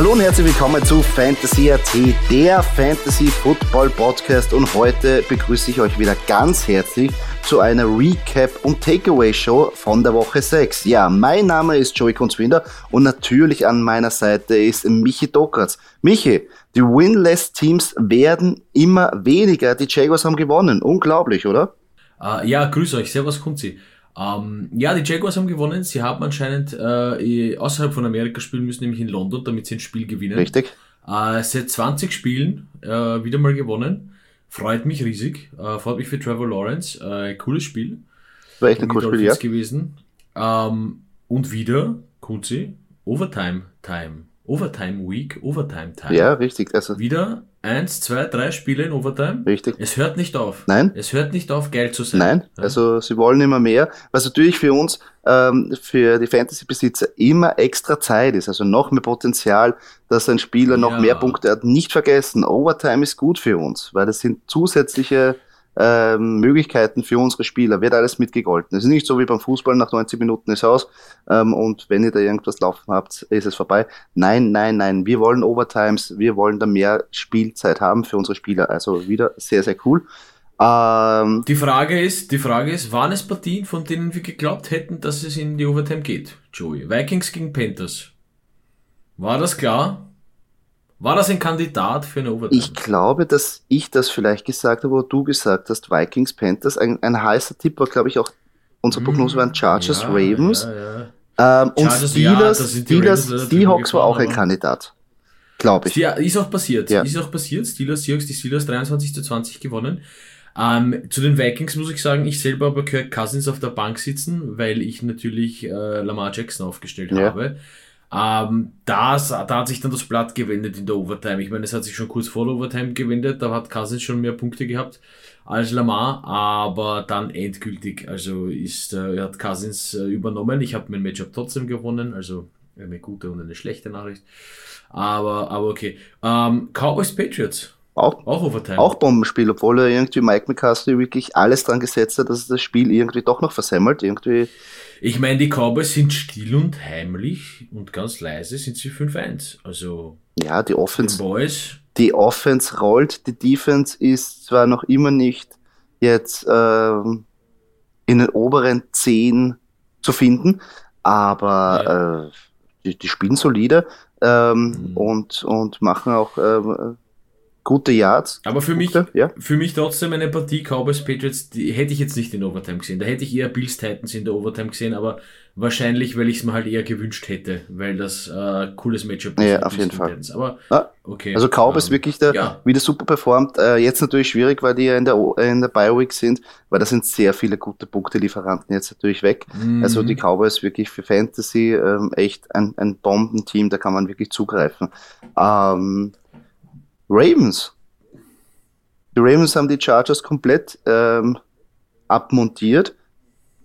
Hallo und herzlich willkommen zu Fantasy AT, der Fantasy Football Podcast und heute begrüße ich euch wieder ganz herzlich zu einer Recap und Takeaway Show von der Woche 6. Ja, mein Name ist Joey Kunzwinder und natürlich an meiner Seite ist Michi Dokratz. Michi, die Winless Teams werden immer weniger, die Jaguars haben gewonnen. Unglaublich, oder? Uh, ja, grüß euch, servus Kunzi. Ähm, ja, die Jaguars haben gewonnen. Sie haben anscheinend äh, außerhalb von Amerika spielen müssen, nämlich in London, damit sie ein Spiel gewinnen. Richtig. Äh, seit 20 Spielen äh, wieder mal gewonnen. Freut mich riesig. Äh, freut mich für Trevor Lawrence. Äh, cooles Spiel. War echt ein cooles Spiel, ja. gewesen. Ähm, und wieder, Kunzi, Overtime Time. Overtime Week, Overtime Time. Ja, richtig. Also wieder eins, zwei, drei Spiele in Overtime. Richtig. Es hört nicht auf. Nein. Es hört nicht auf, geil zu sein. Nein, ja? also sie wollen immer mehr. Was natürlich für uns, ähm, für die Fantasy-Besitzer immer extra Zeit ist. Also noch mehr Potenzial, dass ein Spieler noch ja. mehr Punkte hat. Nicht vergessen, Overtime ist gut für uns, weil das sind zusätzliche ähm, Möglichkeiten für unsere Spieler, wird alles mitgegolten. Es ist nicht so wie beim Fußball, nach 90 Minuten ist aus ähm, und wenn ihr da irgendwas laufen habt, ist es vorbei. Nein, nein, nein, wir wollen Overtimes, wir wollen da mehr Spielzeit haben für unsere Spieler. Also wieder sehr, sehr cool. Ähm, die Frage ist, die Frage ist, waren es Partien, von denen wir geglaubt hätten, dass es in die Overtime geht, Joey? Vikings gegen Panthers. War das klar? War das ein Kandidat für eine Overtime? Ich glaube, dass ich das vielleicht gesagt habe, wo du gesagt hast, Vikings, Panthers. Ein, ein heißer Tipp war, glaube ich, auch, unsere Prognose waren Chargers, ja, Ravens. Ja, ja. Ähm, und Steelers, Steelers, Seahawks war auch ein Kandidat. Glaube ich. Ja, ist auch passiert. Ist auch passiert. Steelers, Seahawks, die Steelers 23 zu 20 gewonnen. Ähm, zu den Vikings muss ich sagen, ich selber habe Kirk Cousins auf der Bank sitzen, weil ich natürlich äh, Lamar Jackson aufgestellt habe. Ähm, das, da hat sich dann das Blatt gewendet in der Overtime. Ich meine, es hat sich schon kurz vor der Overtime gewendet, da hat Cousins schon mehr Punkte gehabt als Lamar, aber dann endgültig, also ist, äh, hat Cousins äh, übernommen. Ich habe mein Matchup trotzdem gewonnen, also eine gute und eine schlechte Nachricht. Aber, aber okay. Ähm, Cowboys Patriots. Auch, auch Overtime. Auch Bombenspiel, obwohl er irgendwie Mike McCaskey wirklich alles dran gesetzt hat, dass er das Spiel irgendwie doch noch versemmelt. Irgendwie ich meine, die Cowboys sind still und heimlich und ganz leise sind sie 5-1. Also. Ja, die Offense. Boys. Die Offense rollt, die Defense ist zwar noch immer nicht jetzt ähm, in den oberen 10 zu finden, aber ja. äh, die, die, spielen solide ähm, mhm. und, und machen auch äh, gute Yards. Aber für mich, ja. für mich trotzdem eine Partie Cowboys Patriots, die hätte ich jetzt nicht in Overtime gesehen. Da hätte ich eher Bills Titans in der Overtime gesehen, aber wahrscheinlich, weil ich es mir halt eher gewünscht hätte, weil das äh, cooles Matchup ist. Ja, auf jeden Fall. Titans. Aber ah, okay. Also Cowboys ähm, wirklich da ja. wieder super performt. Äh, jetzt natürlich schwierig, weil die ja in der in der Bioweek sind, weil da sind sehr viele gute Punktelieferanten jetzt natürlich weg. Mhm. Also die Cowboys wirklich für Fantasy ähm, echt ein, ein Bombenteam, da kann man wirklich zugreifen. Ähm, Ravens. Die Ravens haben die Chargers komplett ähm, abmontiert.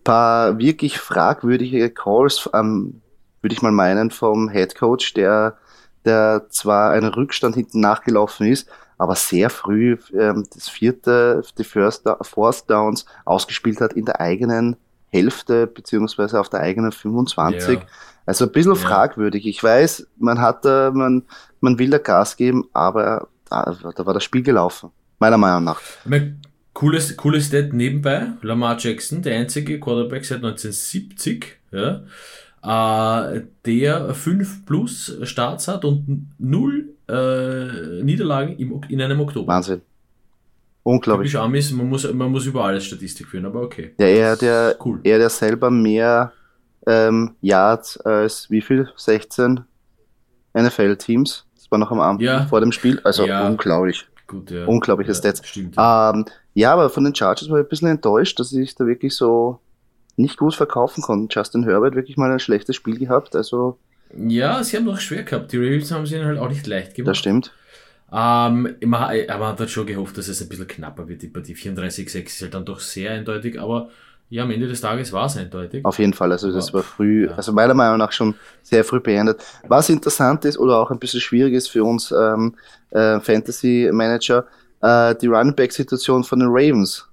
Paar wirklich fragwürdige Calls, ähm, würde ich mal meinen, vom Head Coach, der, der zwar einen Rückstand hinten nachgelaufen ist, aber sehr früh ähm, das vierte, die First, Fourth Downs ausgespielt hat in der eigenen Hälfte, beziehungsweise auf der eigenen 25. Ja. Also ein bisschen ja. fragwürdig. Ich weiß, man hat da, man, man will da Gas geben, aber da, da war das Spiel gelaufen. Meiner Meinung nach. Cooles, cooles Stat nebenbei. Lamar Jackson, der einzige Quarterback seit 1970, ja, äh, der 5 plus Starts hat und 0 äh, Niederlagen im, in einem Oktober. Wahnsinn. Unglaublich. Amis, man muss, man muss über alles Statistik führen, aber okay. Ja, er, der, cool. er, der selber mehr ähm, Yards als wie viel? 16 NFL-Teams das war noch am Abend ja. vor dem Spiel. Also ja. unglaublich. Gut, ja. Unglaubliche ja, Stats. Stimmt, ja. Ähm, ja, aber von den Chargers war ich ein bisschen enttäuscht, dass sie sich da wirklich so nicht gut verkaufen konnten. Justin Herbert wirklich mal ein schlechtes Spiel gehabt. Also Ja, sie haben noch schwer gehabt. Die Ravens haben sie ihnen halt auch nicht leicht gemacht. Das stimmt. Ähm, man, man hat halt schon gehofft, dass es ein bisschen knapper wird. Die Partie 34-6 ist halt dann doch sehr eindeutig, aber ja, am Ende des Tages war es eindeutig. Auf jeden Fall, also das war früh, also meiner Meinung nach schon sehr früh beendet. Was interessant ist oder auch ein bisschen schwierig ist für uns ähm, äh, Fantasy Manager, äh, die Running Back Situation von den Ravens.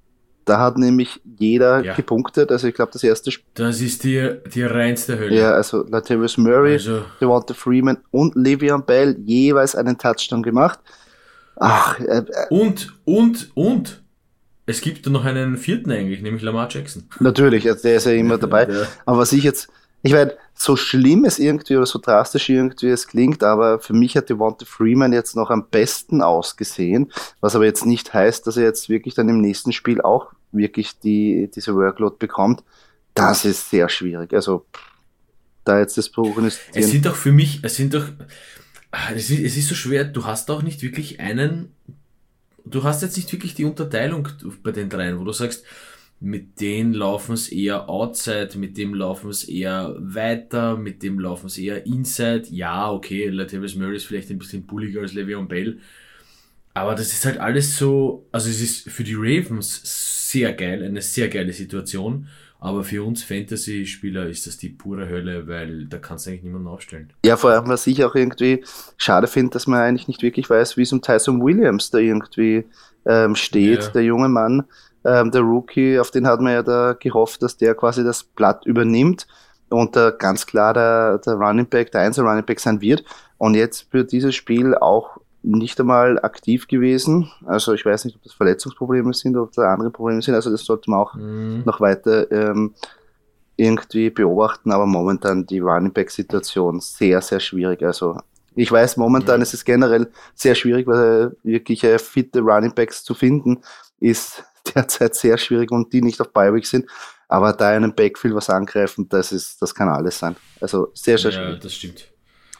Da hat nämlich jeder ja. gepunktet. Also ich glaube, das erste Spiel. Das ist die, die reinste Hölle. Ja, also Latavius Murray, also. Devonta Freeman und Le'Veon Bell jeweils einen Touchdown gemacht. Ach, äh, äh, und, und, und. Es gibt noch einen vierten eigentlich, nämlich Lamar Jackson. Natürlich, also der ist ja immer dabei. Ja. Aber was ich jetzt, ich meine, so schlimm es irgendwie oder so drastisch irgendwie es klingt, aber für mich hat Devonta Freeman jetzt noch am besten ausgesehen, was aber jetzt nicht heißt, dass er jetzt wirklich dann im nächsten Spiel auch wirklich die, diese Workload bekommt. Das ist sehr schwierig. Also, da jetzt das prognostizieren. Es sind doch für mich, es sind doch, es ist, es ist so schwer, du hast auch nicht wirklich einen, du hast jetzt nicht wirklich die Unterteilung bei den dreien, wo du sagst, mit denen laufen es eher outside, mit dem laufen es eher weiter, mit dem laufen es eher inside. Ja, okay, Latavius Murray ist vielleicht ein bisschen bulliger als Le'Veon Bell. Aber das ist halt alles so, also es ist für die Ravens sehr geil, eine sehr geile Situation. Aber für uns Fantasy-Spieler ist das die pure Hölle, weil da kannst du eigentlich niemanden aufstellen. Ja, vor allem, was ich auch irgendwie schade finde, dass man eigentlich nicht wirklich weiß, wie es um Tyson Williams da irgendwie ähm, steht, ja. der junge Mann ähm, der Rookie, auf den hat man ja da gehofft, dass der quasi das Blatt übernimmt und äh, ganz klar der, der Running Back, der Einzel Running Back sein wird. Und jetzt für dieses Spiel auch nicht einmal aktiv gewesen. Also ich weiß nicht, ob das Verletzungsprobleme sind oder ob da andere Probleme sind. Also das sollte man auch mhm. noch weiter ähm, irgendwie beobachten. Aber momentan die Running Back Situation sehr, sehr schwierig. Also ich weiß, momentan mhm. ist es generell sehr schwierig, weil wirklich äh, fitte Running Backs zu finden ist derzeit sehr schwierig und die nicht auf Bi-Week sind. Aber da einen Backfield was angreifen, das ist, das kann alles sein. Also sehr, sehr schwierig. Ja, das stimmt.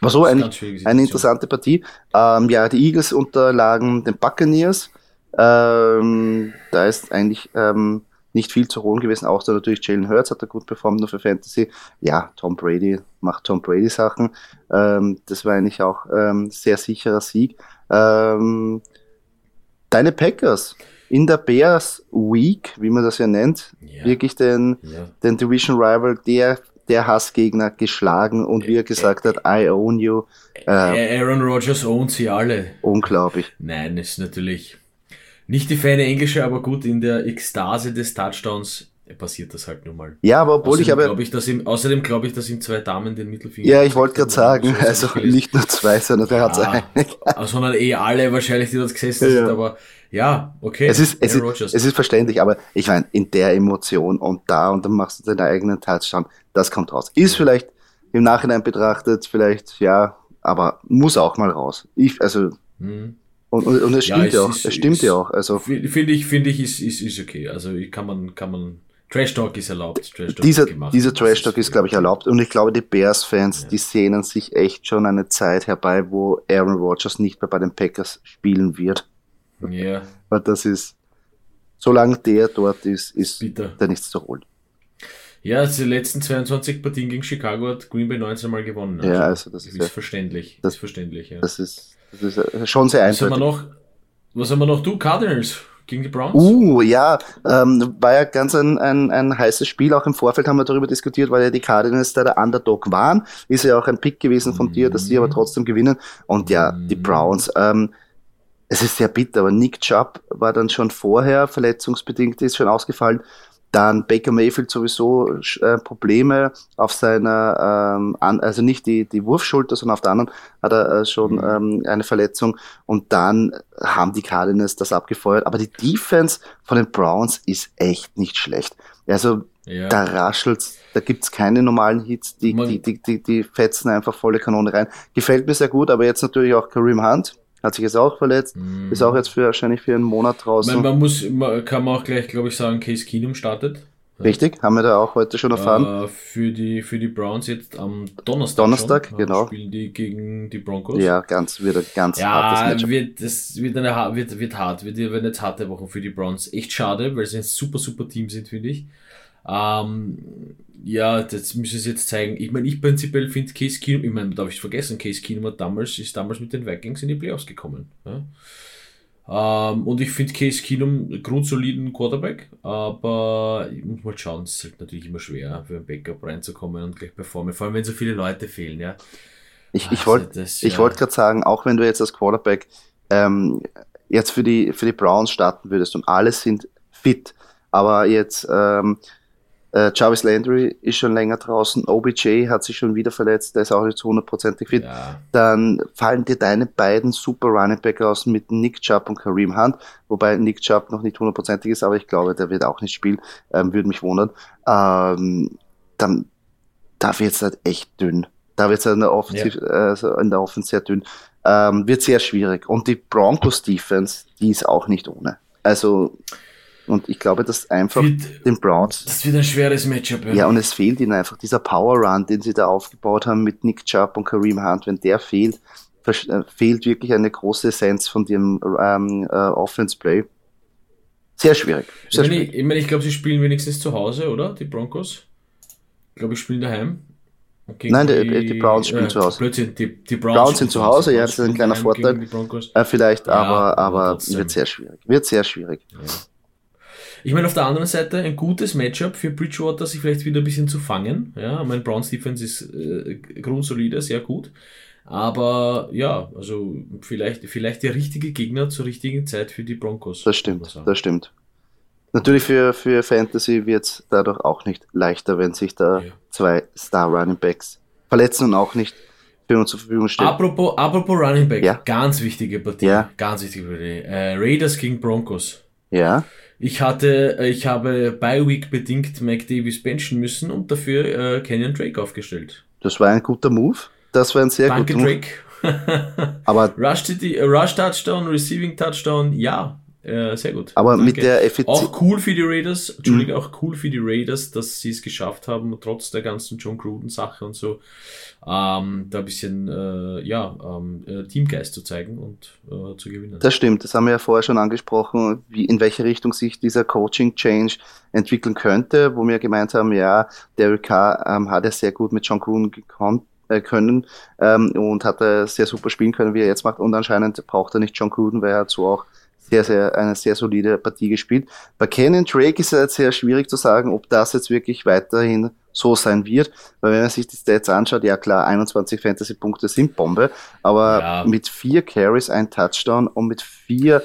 War so ein, eine interessante Partie. Ähm, ja, die Eagles unterlagen den Buccaneers. Ähm, da ist eigentlich ähm, nicht viel zu holen gewesen, auch da natürlich Jalen Hurts hat er gut performt, nur für Fantasy. Ja, Tom Brady macht Tom Brady Sachen. Ähm, das war eigentlich auch ähm, sehr sicherer Sieg. Ähm, deine Packers, in der Bears Week, wie man das ja nennt, ja. wirklich den, ja. den Division Rival, der, der Hassgegner geschlagen und wie er gesagt hat, I own you. Äh, Aaron Rodgers ownt sie alle. Unglaublich. Nein, ist natürlich nicht die feine englische, aber gut, in der Ekstase des Touchdowns passiert das halt nun mal. Ja, aber obwohl außerdem ich aber. Glaub ich, dass ihm, außerdem glaube ich, dass ihm zwei Damen den Mittelfinger. Ja, ich wollte gerade sagen, also nicht nur zwei, sondern der hat es Sondern eh alle wahrscheinlich, die dort gesessen ja. sind, aber ja, okay. Es ist, es ist, es ist verständlich, aber ich meine, in der Emotion und da und dann machst du deinen eigenen Touchdown, das kommt raus. Ist vielleicht im Nachhinein betrachtet, vielleicht, ja, aber muss auch mal raus. Ich, also, mhm. und, und, und es stimmt ja, es ja auch, ist, es stimmt ist, ja auch, also. Finde ich, finde ich, ist, ist, ist okay. Also, kann man, kann man, Trash Talk ist erlaubt. Trash -Talk dieser ist dieser Trash Talk ist, glaube ich, erlaubt. Und ich glaube, die Bears-Fans, ja. die sehnen sich echt schon eine Zeit herbei, wo Aaron Rodgers nicht mehr bei den Packers spielen wird. Ja. Weil das ist, solange der dort ist, ist Bitter. da nichts zu holen. Ja, also die letzten 22 Partien gegen Chicago hat Green Bay 19 Mal gewonnen. Also ja, also das ist, ist ja, verständlich. Das ist verständlich, ja. Das ist, das ist schon sehr eindeutig. Was haben wir noch? Was haben wir noch? Du, Cardinals gegen die Browns? Uh, ja, ähm, war ja ganz ein, ein, ein heißes Spiel. Auch im Vorfeld haben wir darüber diskutiert, weil ja die Cardinals da der Underdog waren. Ist ja auch ein Pick gewesen von mhm. dir, dass sie aber trotzdem gewinnen. Und ja, mhm. die Browns, ähm, es ist sehr bitter, aber Nick Chubb war dann schon vorher verletzungsbedingt, ist schon ausgefallen. Dann Baker Mayfield sowieso äh, Probleme auf seiner, ähm, an, also nicht die, die Wurfschulter, sondern auf der anderen hat er äh, schon mhm. ähm, eine Verletzung. Und dann haben die Cardinals das abgefeuert. Aber die Defense von den Browns ist echt nicht schlecht. Also ja. da raschelt's, da gibt's keine normalen Hits, die, die, die, die, die fetzen einfach volle Kanone rein. Gefällt mir sehr gut, aber jetzt natürlich auch Kareem Hunt hat sich jetzt auch verletzt, mm. ist auch jetzt für, wahrscheinlich für einen Monat draußen. Man, man muss, man, kann man auch gleich, glaube ich, sagen, Case Keenum startet. Richtig, haben wir da auch heute schon erfahren. Äh, für, die, für die Browns jetzt am Donnerstag. Donnerstag, schon, genau. Spielen die gegen die Broncos. Ja, ganz, wird ein ganz ja, hartes Matchup. Wird, das wird, eine, wird, wird hart, wird, werden jetzt harte Wochen für die Browns. Echt schade, weil sie ein super, super Team sind, finde ich. Ähm, ja, das müssen sie jetzt zeigen. Ich meine, ich prinzipiell finde Case Keenum, ich meine, darf ich vergessen, Case Keenum hat damals, ist damals mit den Vikings in die Playoffs gekommen. Ja? Ähm, und ich finde Case Keenum grundsoliden Quarterback, aber ich muss mal schauen, es ist halt natürlich immer schwer, für ein Backup reinzukommen und gleich performen, vor allem wenn so viele Leute fehlen, ja. Ich, ich wollte also ja. wollt gerade sagen, auch wenn du jetzt als Quarterback ähm, jetzt für die, für die Browns starten würdest und alle sind fit, aber jetzt ähm, äh, Jarvis Landry ist schon länger draußen, OBJ hat sich schon wieder verletzt, der ist auch nicht zu hundertprozentig fit. Ja. Dann fallen dir deine beiden super Running Back aus mit Nick Chubb und Kareem Hunt, wobei Nick Chubb noch nicht hundertprozentig ist, aber ich glaube, der wird auch nicht spielen, ähm, würde mich wundern. Ähm, dann da wird es halt echt dünn. Da wird es halt in der ja. äh, in der Offensive sehr dünn. Ähm, wird sehr schwierig. Und die Broncos Defense, die ist auch nicht ohne. Also und ich glaube, dass einfach wird, den Browns. Das wird ein schweres Matchup. Ja. ja, und es fehlt ihnen einfach dieser Power Run, den sie da aufgebaut haben mit Nick Chubb und Kareem Hunt. Wenn der fehlt, äh, fehlt wirklich eine große Essenz von dem ähm, äh, Offense Play. Sehr schwierig. Sehr ich meine, ich, ich, mein, ich glaube, sie spielen wenigstens zu Hause, oder? Die Broncos. Ich glaube, ich spielen daheim. Nein, die, die, die, Browns spielen äh, zu Hause. Plötzlich, die, die Browns, Browns, sind zu Hause, ja, das ist ein kleiner Vorteil. Äh, vielleicht, ja, aber, aber wird sehr schwierig. Wird sehr schwierig. Ja. Ich meine, auf der anderen Seite ein gutes Matchup für Bridgewater, sich vielleicht wieder ein bisschen zu fangen. Ja, mein Browns Defense ist äh, grundsolide, sehr gut. Aber ja, also vielleicht, vielleicht der richtige Gegner zur richtigen Zeit für die Broncos. Das stimmt, das stimmt. Natürlich für, für Fantasy wird es dadurch auch nicht leichter, wenn sich da ja. zwei Star Running Backs verletzen und auch nicht für uns zur Verfügung stehen. Apropos, apropos Running Back, ja. ganz wichtige Partie. Ja. Ganz wichtige Partie. Äh, Raiders gegen Broncos. Ja. Ich hatte, äh, ich habe bei Week bedingt Mike Davis benchen müssen und dafür äh, Kenyon Drake aufgestellt. Das war ein guter Move. Das war ein sehr Danke, guter Drake. Move. Aber Rush, Rush Touchdown, Receiving Touchdown, ja, äh, sehr gut. Aber Danke. mit der Effizienz. Auch cool für die Raiders, Entschuldige, mhm. auch cool für die Raiders, dass sie es geschafft haben, trotz der ganzen John Gruden-Sache und so, ähm, da ein bisschen äh, ja, ähm, äh, Teamgeist zu zeigen und äh, zu gewinnen. Das stimmt, das haben wir ja vorher schon angesprochen, wie, in welche Richtung sich dieser Coaching-Change entwickeln könnte, wo wir gemeint haben, ja, Derek Carr ähm, hat ja sehr gut mit John Gruden gekonnt äh, können ähm, und hat er sehr super spielen können, wie er jetzt macht. Und anscheinend braucht er nicht John Gruden, weil er so auch sehr, sehr, eine sehr solide Partie gespielt. Bei Kenan Drake ist es jetzt sehr schwierig zu sagen, ob das jetzt wirklich weiterhin so sein wird, weil wenn man sich die Stats anschaut, ja klar, 21 Fantasy-Punkte sind Bombe, aber ja. mit vier Carries ein Touchdown und mit vier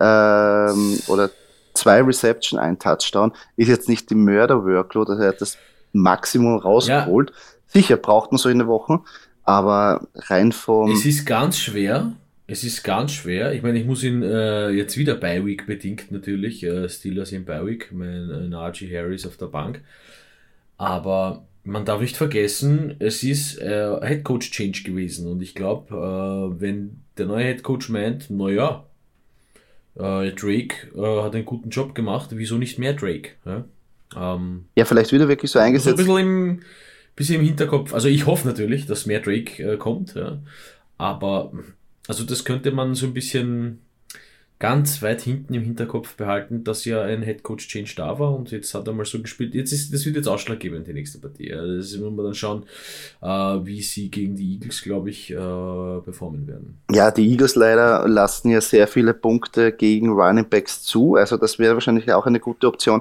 ähm, oder zwei Reception ein Touchdown ist jetzt nicht die Mörder-Workload, also er hat das Maximum rausgeholt. Ja. Sicher braucht man so in der Woche, aber rein vom... Es ist ganz schwer, es ist ganz schwer. Ich meine, ich muss ihn äh, jetzt wieder Bi-Week bedingt natürlich. Äh, Steelers in Bi-Week, mein äh, Najee Harris auf der Bank. Aber man darf nicht vergessen, es ist äh, Head Coach Change gewesen. Und ich glaube, äh, wenn der neue Head Coach meint, naja, äh, Drake äh, hat einen guten Job gemacht, wieso nicht mehr Drake? Ja, ähm, ja vielleicht wieder wirklich so eingesetzt. So ein bisschen im, bisschen im Hinterkopf. Also ich hoffe natürlich, dass mehr Drake äh, kommt. Ja. Aber also das könnte man so ein bisschen ganz weit hinten im Hinterkopf behalten, dass ja ein Headcoach Change da war und jetzt hat er mal so gespielt. Jetzt ist, das wird jetzt ausschlaggebend, die nächste Partie. Also das muss man dann schauen, äh, wie sie gegen die Eagles, glaube ich, äh, performen werden. Ja, die Eagles leider lassen ja sehr viele Punkte gegen Running Backs zu. Also das wäre wahrscheinlich auch eine gute Option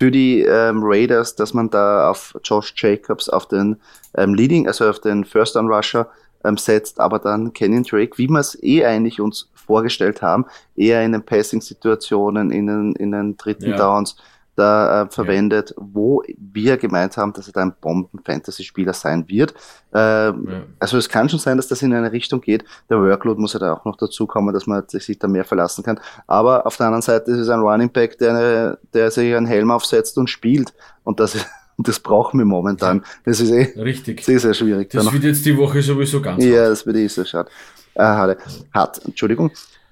für die ähm, Raiders, dass man da auf Josh Jacobs, auf den ähm, Leading, also auf den First on Rusher ähm, setzt, aber dann Kenyon Drake, wie wir es eh eigentlich uns vorgestellt haben, eher in den Passing-Situationen, in den, in den dritten ja. Downs da äh, verwendet, ja. wo wir gemeint haben, dass er da ein Bomben-Fantasy-Spieler sein wird. Ähm, ja. Also es kann schon sein, dass das in eine Richtung geht. Der Workload muss ja da auch noch dazu kommen, dass man sich da mehr verlassen kann. Aber auf der anderen Seite ist es ein Running Back, der, der sich einen Helm aufsetzt und spielt. Und das ist das brauchen wir momentan. Das ist eh Richtig. sehr, sehr schwierig. Das wird jetzt die Woche sowieso ganz Ja, hart. das wird eh so schade. Äh, hart. hart. Entschuldigung.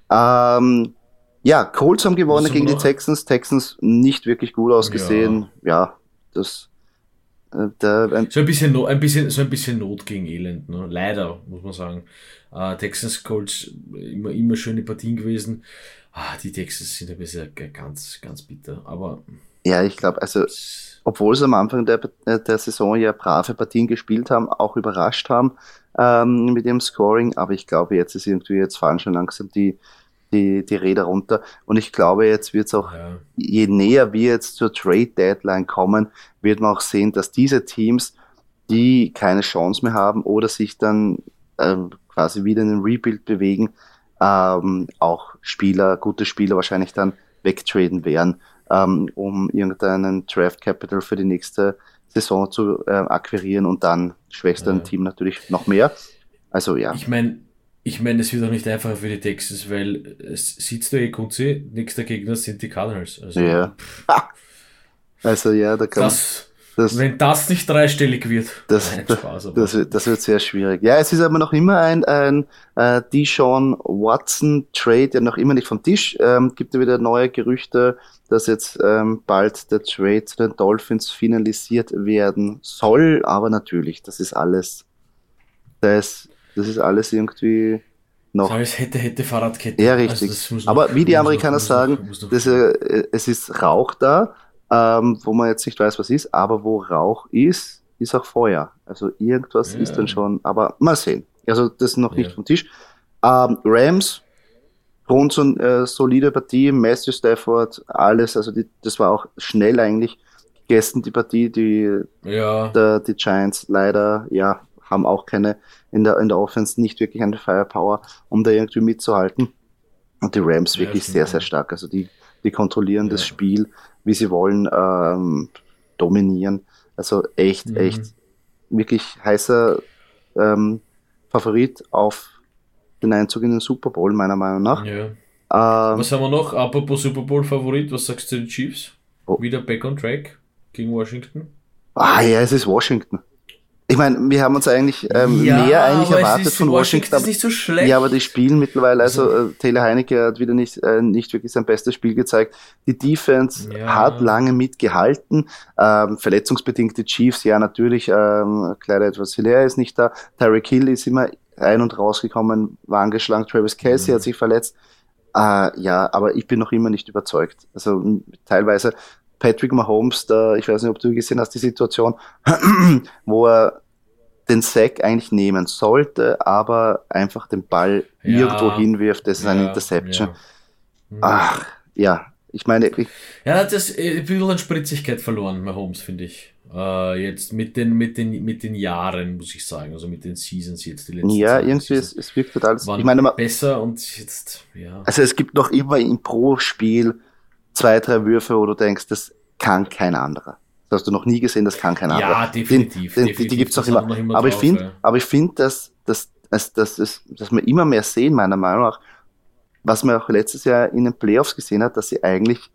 Ähm, ja, Colts haben gewonnen gegen die Texans. Texans nicht wirklich gut ausgesehen. Ja, ja das. Äh, der, ein so, ein bisschen, ein bisschen, so ein bisschen Not gegen Elend. Ne? Leider, muss man sagen. Äh, Texans Colts immer, immer schöne Partien gewesen. Ah, die Texans sind ein bisschen ganz, ganz bitter. Aber Ja, ich glaube, also obwohl sie am Anfang der, der Saison ja brave Partien gespielt haben, auch überrascht haben ähm, mit ihrem Scoring, aber ich glaube, jetzt ist irgendwie, jetzt fallen schon langsam die, die, die Räder runter. Und ich glaube, jetzt wird es auch, ja. je näher wir jetzt zur Trade Deadline kommen, wird man auch sehen, dass diese Teams, die keine Chance mehr haben oder sich dann ähm, quasi wieder in den Rebuild bewegen, ähm, auch Spieler, gute Spieler wahrscheinlich dann wegtraden werden, ähm, um irgendeinen Draft Capital für die nächste Saison zu äh, akquirieren und dann schwächst ja. Team natürlich noch mehr. Also ja. Ich meine, ich meine, es wird auch nicht einfacher für die Texans, weil es sitzt du eh Kunzi, nächster Gegner sind die Cardinals. Also, ja. Also ja, da kann das, das, Wenn das nicht dreistellig wird, das, Nein, Spaß, das, wird, das wird sehr schwierig. Ja, es ist aber noch immer ein, ein äh, Deshaun Watson Trade, der noch immer nicht vom Tisch. Ähm, gibt ja wieder neue Gerüchte, dass jetzt ähm, bald der Trade zu den Dolphins finalisiert werden soll. Aber natürlich, das ist alles, das, das ist alles irgendwie noch. Das heißt, hätte, hätte Fahrradkette. Ja, richtig. Also aber wie die Amerikaner noch, sagen, noch, das, äh, es ist Rauch da ähm, wo man jetzt nicht weiß, was ist, aber wo Rauch ist, ist auch Feuer. Also irgendwas ja. ist dann schon, aber mal sehen. Also das ist noch ja. nicht vom Tisch. Ähm, Rams, rund äh, solide Partie, Matthew Stafford, alles, also die, das war auch schnell eigentlich gegessen, die Partie, die, ja. der, die Giants leider, ja, haben auch keine, in der, in der Offense nicht wirklich eine Firepower, um da irgendwie mitzuhalten. Und die Rams wirklich sehr, sehr stark. Also die, die kontrollieren das Spiel wie sie wollen, ähm, dominieren. Also echt, mhm. echt wirklich heißer ähm, Favorit auf den Einzug in den Super Bowl, meiner Meinung nach. Ja. Ähm, was haben wir noch? Apropos Super Bowl Favorit, was sagst du den Chiefs? Oh. Wieder back on track gegen Washington? Ah ja, es ist Washington. Ich meine, wir haben uns eigentlich ähm, ja, mehr eigentlich erwartet von Washington. Washington nicht so schlecht. Ja, aber die spielen mittlerweile, also, also äh, Taylor Heinecke hat wieder nicht, äh, nicht wirklich sein bestes Spiel gezeigt. Die Defense ja. hat lange mitgehalten. Ähm, verletzungsbedingte Chiefs, ja natürlich, ähm, Clyde etwas Hilaire ist nicht da. Tyreek Hill ist immer ein- und rausgekommen, war angeschlagen. Travis Casey mhm. hat sich verletzt. Äh, ja, aber ich bin noch immer nicht überzeugt. Also teilweise Patrick Mahomes, da, ich weiß nicht, ob du gesehen hast, die Situation, wo er den Sack eigentlich nehmen sollte, aber einfach den Ball ja, irgendwo hinwirft, das ist ja, eine Interception. Ja. Ach, ja, ich meine. Ich, ja, das äh, ein bisschen an Spritzigkeit verloren, Mahomes, finde ich. Uh, jetzt mit den, mit, den, mit den Jahren, muss ich sagen, also mit den Seasons jetzt, die letzten Ja, Zeit, irgendwie, es, es wirkt total. Ich meine, besser und jetzt, ja. Also es gibt noch immer im Pro-Spiel zwei, drei Würfe, wo du denkst, das kann kein anderer. Das hast du noch nie gesehen, das kann kein anderer. Ja, definitiv. Den, den, definitiv. Die, gibt es auch immer. Immer. Aber drauf, ich finde, ja. aber ich finde, dass, dass, dass, dass, dass, dass wir immer mehr sehen, meiner Meinung nach, was man auch letztes Jahr in den Playoffs gesehen hat, dass sie eigentlich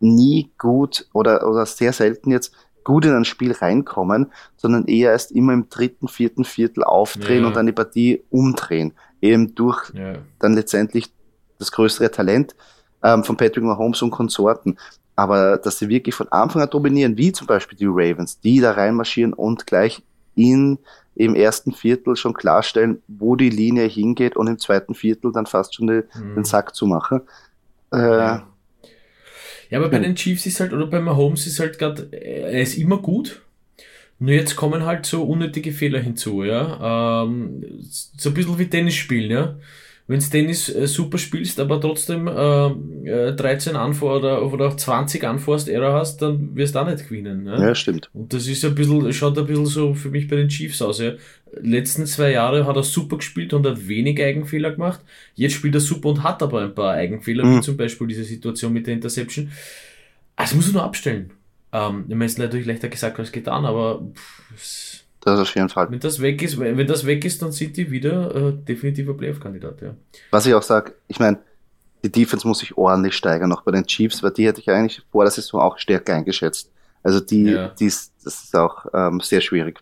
nie gut oder, oder sehr selten jetzt gut in ein Spiel reinkommen, sondern eher erst immer im dritten, vierten Viertel aufdrehen ja. und dann die Partie umdrehen. Eben durch ja. dann letztendlich das größere Talent ähm, von Patrick Mahomes und Konsorten. Aber dass sie wirklich von Anfang an dominieren, wie zum Beispiel die Ravens, die da reinmarschieren und gleich in, im ersten Viertel schon klarstellen, wo die Linie hingeht und im zweiten Viertel dann fast schon die, mhm. den Sack zu machen. Äh, ja. ja, aber bei den Chiefs ist halt, oder bei Mahomes ist halt gerade, er ist immer gut. Nur jetzt kommen halt so unnötige Fehler hinzu, ja. Ähm, so ein bisschen wie Tennis spielen, ja wenn du Tennis äh, super spielst, aber trotzdem äh, 13 äh, Anfor oder, oder 20 Anforst Error hast, dann wirst du auch nicht gewinnen. Ne? Ja, stimmt. Und das ist ein bisschen, schaut ein bisschen so für mich bei den Chiefs aus. Ja. Letzten zwei Jahre hat er super gespielt und hat wenig Eigenfehler gemacht. Jetzt spielt er super und hat aber ein paar Eigenfehler, mhm. wie zum Beispiel diese Situation mit der Interception. Also muss er nur abstellen. Ähm, ich meine, es ist natürlich leichter gesagt als getan, aber pff, das auf jeden Fall. Wenn das weg ist, wenn das weg ist, dann sind die wieder äh, definitiver Playoff-Kandidat, ja. Was ich auch sage, ich meine, die Defense muss sich ordentlich steigern, noch bei den Chiefs, weil die hätte ich eigentlich vor der Saison auch stärker eingeschätzt. Also die, ja. die ist, das ist auch ähm, sehr schwierig,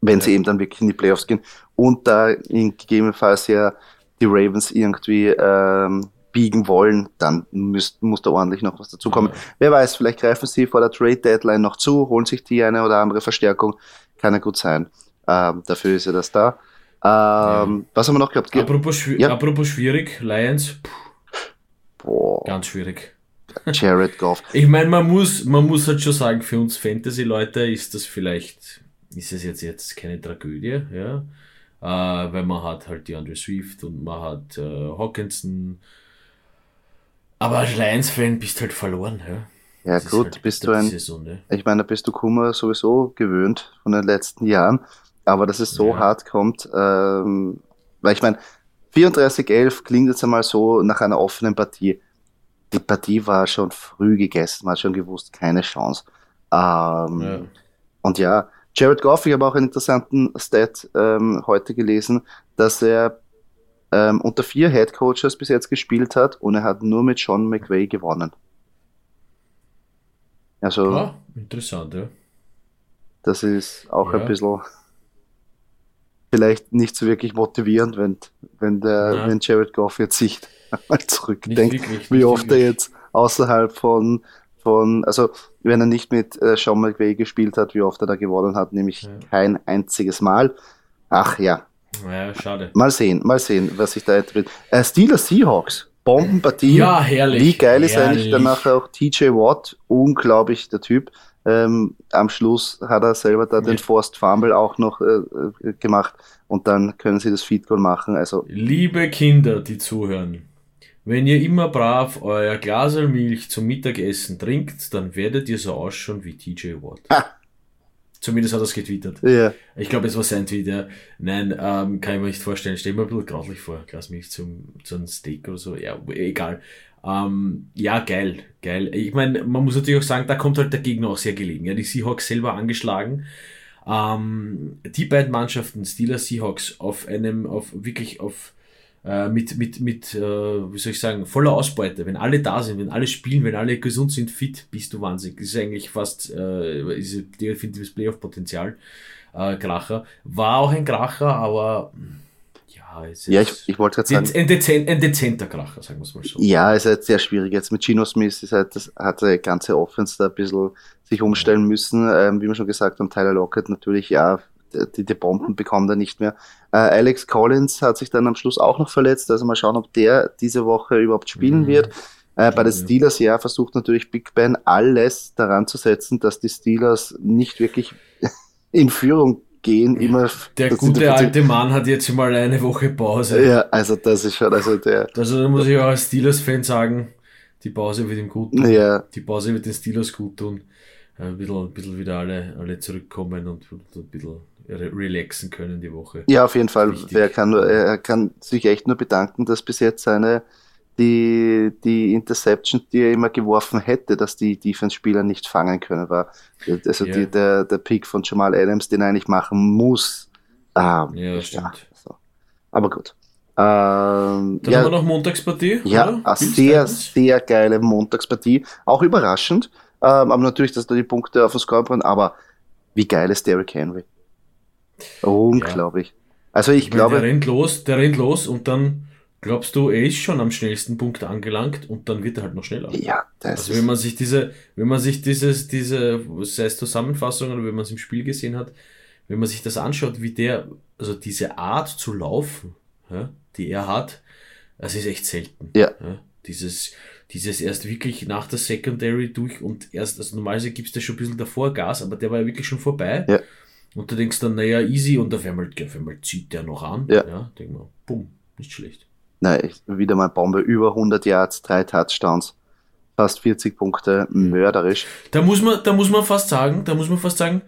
wenn ja. sie eben dann wirklich in die Playoffs gehen und da in gegebenenfalls ja die Ravens irgendwie ähm, biegen wollen, dann müsst, muss da ordentlich noch was dazukommen. Ja. Wer weiß, vielleicht greifen sie vor der Trade Deadline noch zu, holen sich die eine oder andere Verstärkung kann ja gut sein. Ähm, dafür ist ja das da. Ähm, ja. Was haben wir noch gehabt? Apropos, schwi ja. apropos schwierig, Lions. Boah. Ganz schwierig. Jared Goff. Ich meine, man muss, man muss halt schon sagen, für uns Fantasy-Leute ist das vielleicht, ist es jetzt, jetzt keine Tragödie, ja. Äh, weil man hat halt die Andre Swift und man hat äh, Hawkinson. Aber als Lions-Fan bist du halt verloren, ja. Ja, das gut, halt bist du ein. Saison, ne? Ich meine, da bist du Kummer sowieso gewöhnt von den letzten Jahren. Aber dass es so ja. hart kommt, ähm, weil ich meine, 34-11 klingt jetzt einmal so nach einer offenen Partie. Die Partie war schon früh gegessen, man hat schon gewusst, keine Chance. Ähm, ja. Und ja, Jared Goff, ich habe auch einen interessanten Stat ähm, heute gelesen, dass er ähm, unter vier Head Coaches bis jetzt gespielt hat und er hat nur mit Sean McVay gewonnen. Also, ah, interessant, ja. Das ist auch ja. ein bisschen vielleicht nicht so wirklich motivierend, wenn, wenn, der, wenn Jared Goff jetzt sich mal zurückdenkt, wirklich, wie oft wirklich. er jetzt außerhalb von, von, also wenn er nicht mit äh, Sean McVay gespielt hat, wie oft er da gewonnen hat, nämlich ja. kein einziges Mal. Ach ja. Ja, schade. Mal sehen, mal sehen, was sich da entwickelt. Äh, Steelers Seahawks, Bombenpartie. Ja, herrlich. Wie geil ist herrlich. eigentlich danach auch TJ Watt? Unglaublich, der Typ. Ähm, am Schluss hat er selber da ja. den Forced Fumble auch noch äh, äh, gemacht und dann können sie das Feed Goal machen. Also Liebe Kinder, die zuhören, wenn ihr immer brav euer Glasel Milch zum Mittagessen trinkt, dann werdet ihr so ausschauen wie TJ Watt. Ha. Zumindest hat er es getwittert. Ja. Ich glaube, es war sein Tweet, ja. Nein, ähm, kann ich mir nicht vorstellen. Stell mir ein bisschen grauslich vor. Glas Milch zum, zum Steak oder so. Ja, egal. Ähm, ja, geil, geil. Ich meine, man muss natürlich auch sagen, da kommt halt der Gegner auch sehr gelegen. Ja, die Seahawks selber angeschlagen. Ähm, die beiden Mannschaften, Steelers, Seahawks, auf einem, auf wirklich auf äh, mit, mit, mit äh, wie soll ich sagen, voller Ausbeute. Wenn alle da sind, wenn alle spielen, wenn alle gesund sind, fit, bist du wahnsinnig. Das ist eigentlich fast äh, ist definitives Playoff-Potenzial. Äh, Kracher. War auch ein Kracher, aber ja, ich, ich wollte gerade sagen. Ein, dezent, ein dezenter Kracher, sagen wir es mal so. Ja, es ist halt sehr schwierig. Jetzt mit Gino Smith ist halt, das hat der ganze Offense da ein bisschen sich umstellen müssen. Ähm, wie wir schon gesagt haben, Tyler Lockett natürlich, ja, die, die Bomben bekommt er nicht mehr. Äh, Alex Collins hat sich dann am Schluss auch noch verletzt. Also mal schauen, ob der diese Woche überhaupt spielen mhm. wird. Äh, bei den Steelers, ja, versucht natürlich Big Ben alles daran zu setzen, dass die Steelers nicht wirklich in Führung gehen immer. Der gute alte Mann hat jetzt mal eine Woche Pause. Ja, also das ist schon, also der. Also da muss ich auch als Steelers-Fan sagen, die Pause wird ihm gut tun. Ja. Die Pause wird den Steelers gut tun. Ein bisschen, ein bisschen wieder alle, alle zurückkommen und ein bisschen relaxen können die Woche. Ja, auf jeden Fall. Wer kann, er kann sich echt nur bedanken, dass bis jetzt seine die, die Interception, die er immer geworfen hätte, dass die Defense-Spieler nicht fangen können, war also yeah. die, der, der Pick von Jamal Adams, den er eigentlich machen muss. Ähm, ja, stimmt. Ja, so. Aber gut. Ähm, Dann ja, haben wir noch Montagspartie. Ja, sehr, sehr geile Montagspartie. Auch überraschend. Ähm, aber natürlich, dass da die Punkte auf den Score bringen. Aber wie geil ist Derrick Henry? Unglaublich. Ja. Also ich, ich meine, glaube. Der rennt los, der rennt los und dann Glaubst du, er ist schon am schnellsten Punkt angelangt und dann wird er halt noch schneller? Ja, das Also wenn man sich diese, wenn man sich dieses, diese, sei es Zusammenfassung oder wenn man es im Spiel gesehen hat, wenn man sich das anschaut, wie der, also diese Art zu laufen, ja, die er hat, das ist echt selten. Ja. ja. Dieses, dieses erst wirklich nach der Secondary durch und erst, also normalerweise gibst du schon ein bisschen davor Gas, aber der war ja wirklich schon vorbei. Ja. Und du denkst dann, naja, easy und auf einmal, auf einmal zieht der noch an. Ja. ja denk mal, bumm, nicht schlecht. Nein, wieder mal Bombe, über 100 Yards, drei Touchdowns, fast 40 Punkte, mörderisch. Da muss man, da muss man fast sagen, da muss man fast sagen,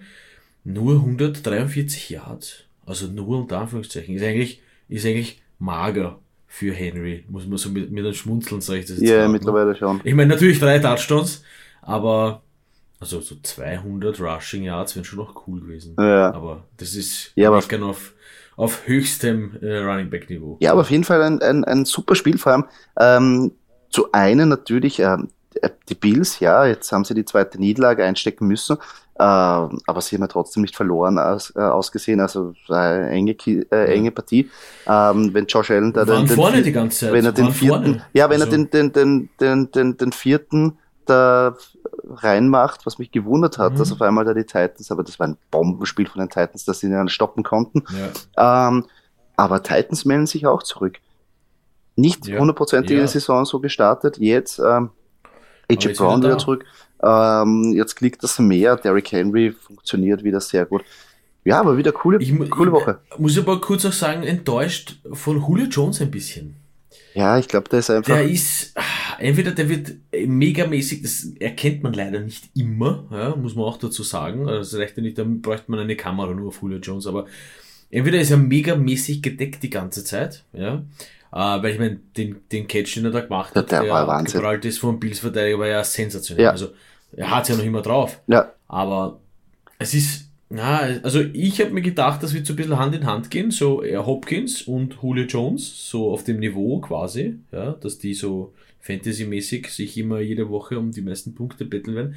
nur 143 Yards, also nur unter Anführungszeichen, ist eigentlich, ist eigentlich mager für Henry, muss man so mit, mit einem Schmunzeln, sage ich das jetzt. Ja, yeah, mittlerweile schon. Ich meine, natürlich drei Touchdowns, aber also so 200 Rushing Yards wären schon noch cool gewesen. Ja. Aber das ist ja, aber auf auf höchstem äh, Running Back Niveau. Ja, aber auf jeden Fall ein, ein, ein super Spiel, vor allem ähm, zu einem natürlich äh, die Bills, ja, jetzt haben sie die zweite Niederlage einstecken müssen, äh, aber sie haben ja trotzdem nicht verloren aus, äh, ausgesehen, also eine enge, äh, enge Partie. Ähm, wenn Josh Allen da den, den, vorne die ganze Zeit. wenn er den vierten, vorne. ja, wenn also. er den, den, den, den, den, den vierten da reinmacht, was mich gewundert hat, mhm. dass auf einmal da die Titans, aber das war ein Bombenspiel von den Titans, dass sie ihn stoppen konnten. Ja. Ähm, aber Titans melden sich auch zurück. Nicht hundertprozentig ja. Saison so gestartet, jetzt ähm, AJ Brown wieder, zurück. Ähm, jetzt klickt das mehr. Derrick Henry funktioniert wieder sehr gut. Ja, aber wieder coole, ich, coole Woche. Ich muss aber kurz auch sagen, enttäuscht von Julio Jones ein bisschen. Ja, ich glaube, der ist einfach. Der ist, entweder der wird megamäßig, das erkennt man leider nicht immer, ja, muss man auch dazu sagen. Also das reicht ja nicht, dann bräuchte man eine Kamera nur auf Julio Jones, aber entweder ist er megamäßig gedeckt die ganze Zeit, ja. Uh, weil ich meine, den, den Catch, den er da gemacht hat, der, der war Wahnsinn. ist vom Bills-Verteidiger, war ja sensationell. Ja. Also, er hat es ja noch immer drauf. Ja. Aber es ist, na, also ich habe mir gedacht, das wird so ein bisschen Hand in Hand gehen, so Hopkins und Julio Jones, so auf dem Niveau quasi, ja, dass die so Fantasy-mäßig sich immer jede Woche um die meisten Punkte betteln werden.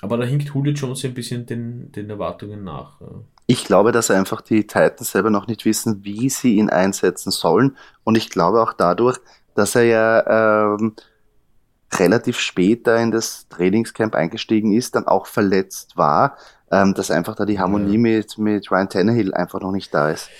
Aber da hinkt Julio Jones ein bisschen den, den Erwartungen nach. Ich glaube, dass einfach die Titans selber noch nicht wissen, wie sie ihn einsetzen sollen. Und ich glaube auch dadurch, dass er ja ähm, relativ spät da in das Trainingscamp eingestiegen ist, dann auch verletzt war, ähm, dass einfach da die Harmonie ja. mit, mit Ryan Tannehill einfach noch nicht da ist.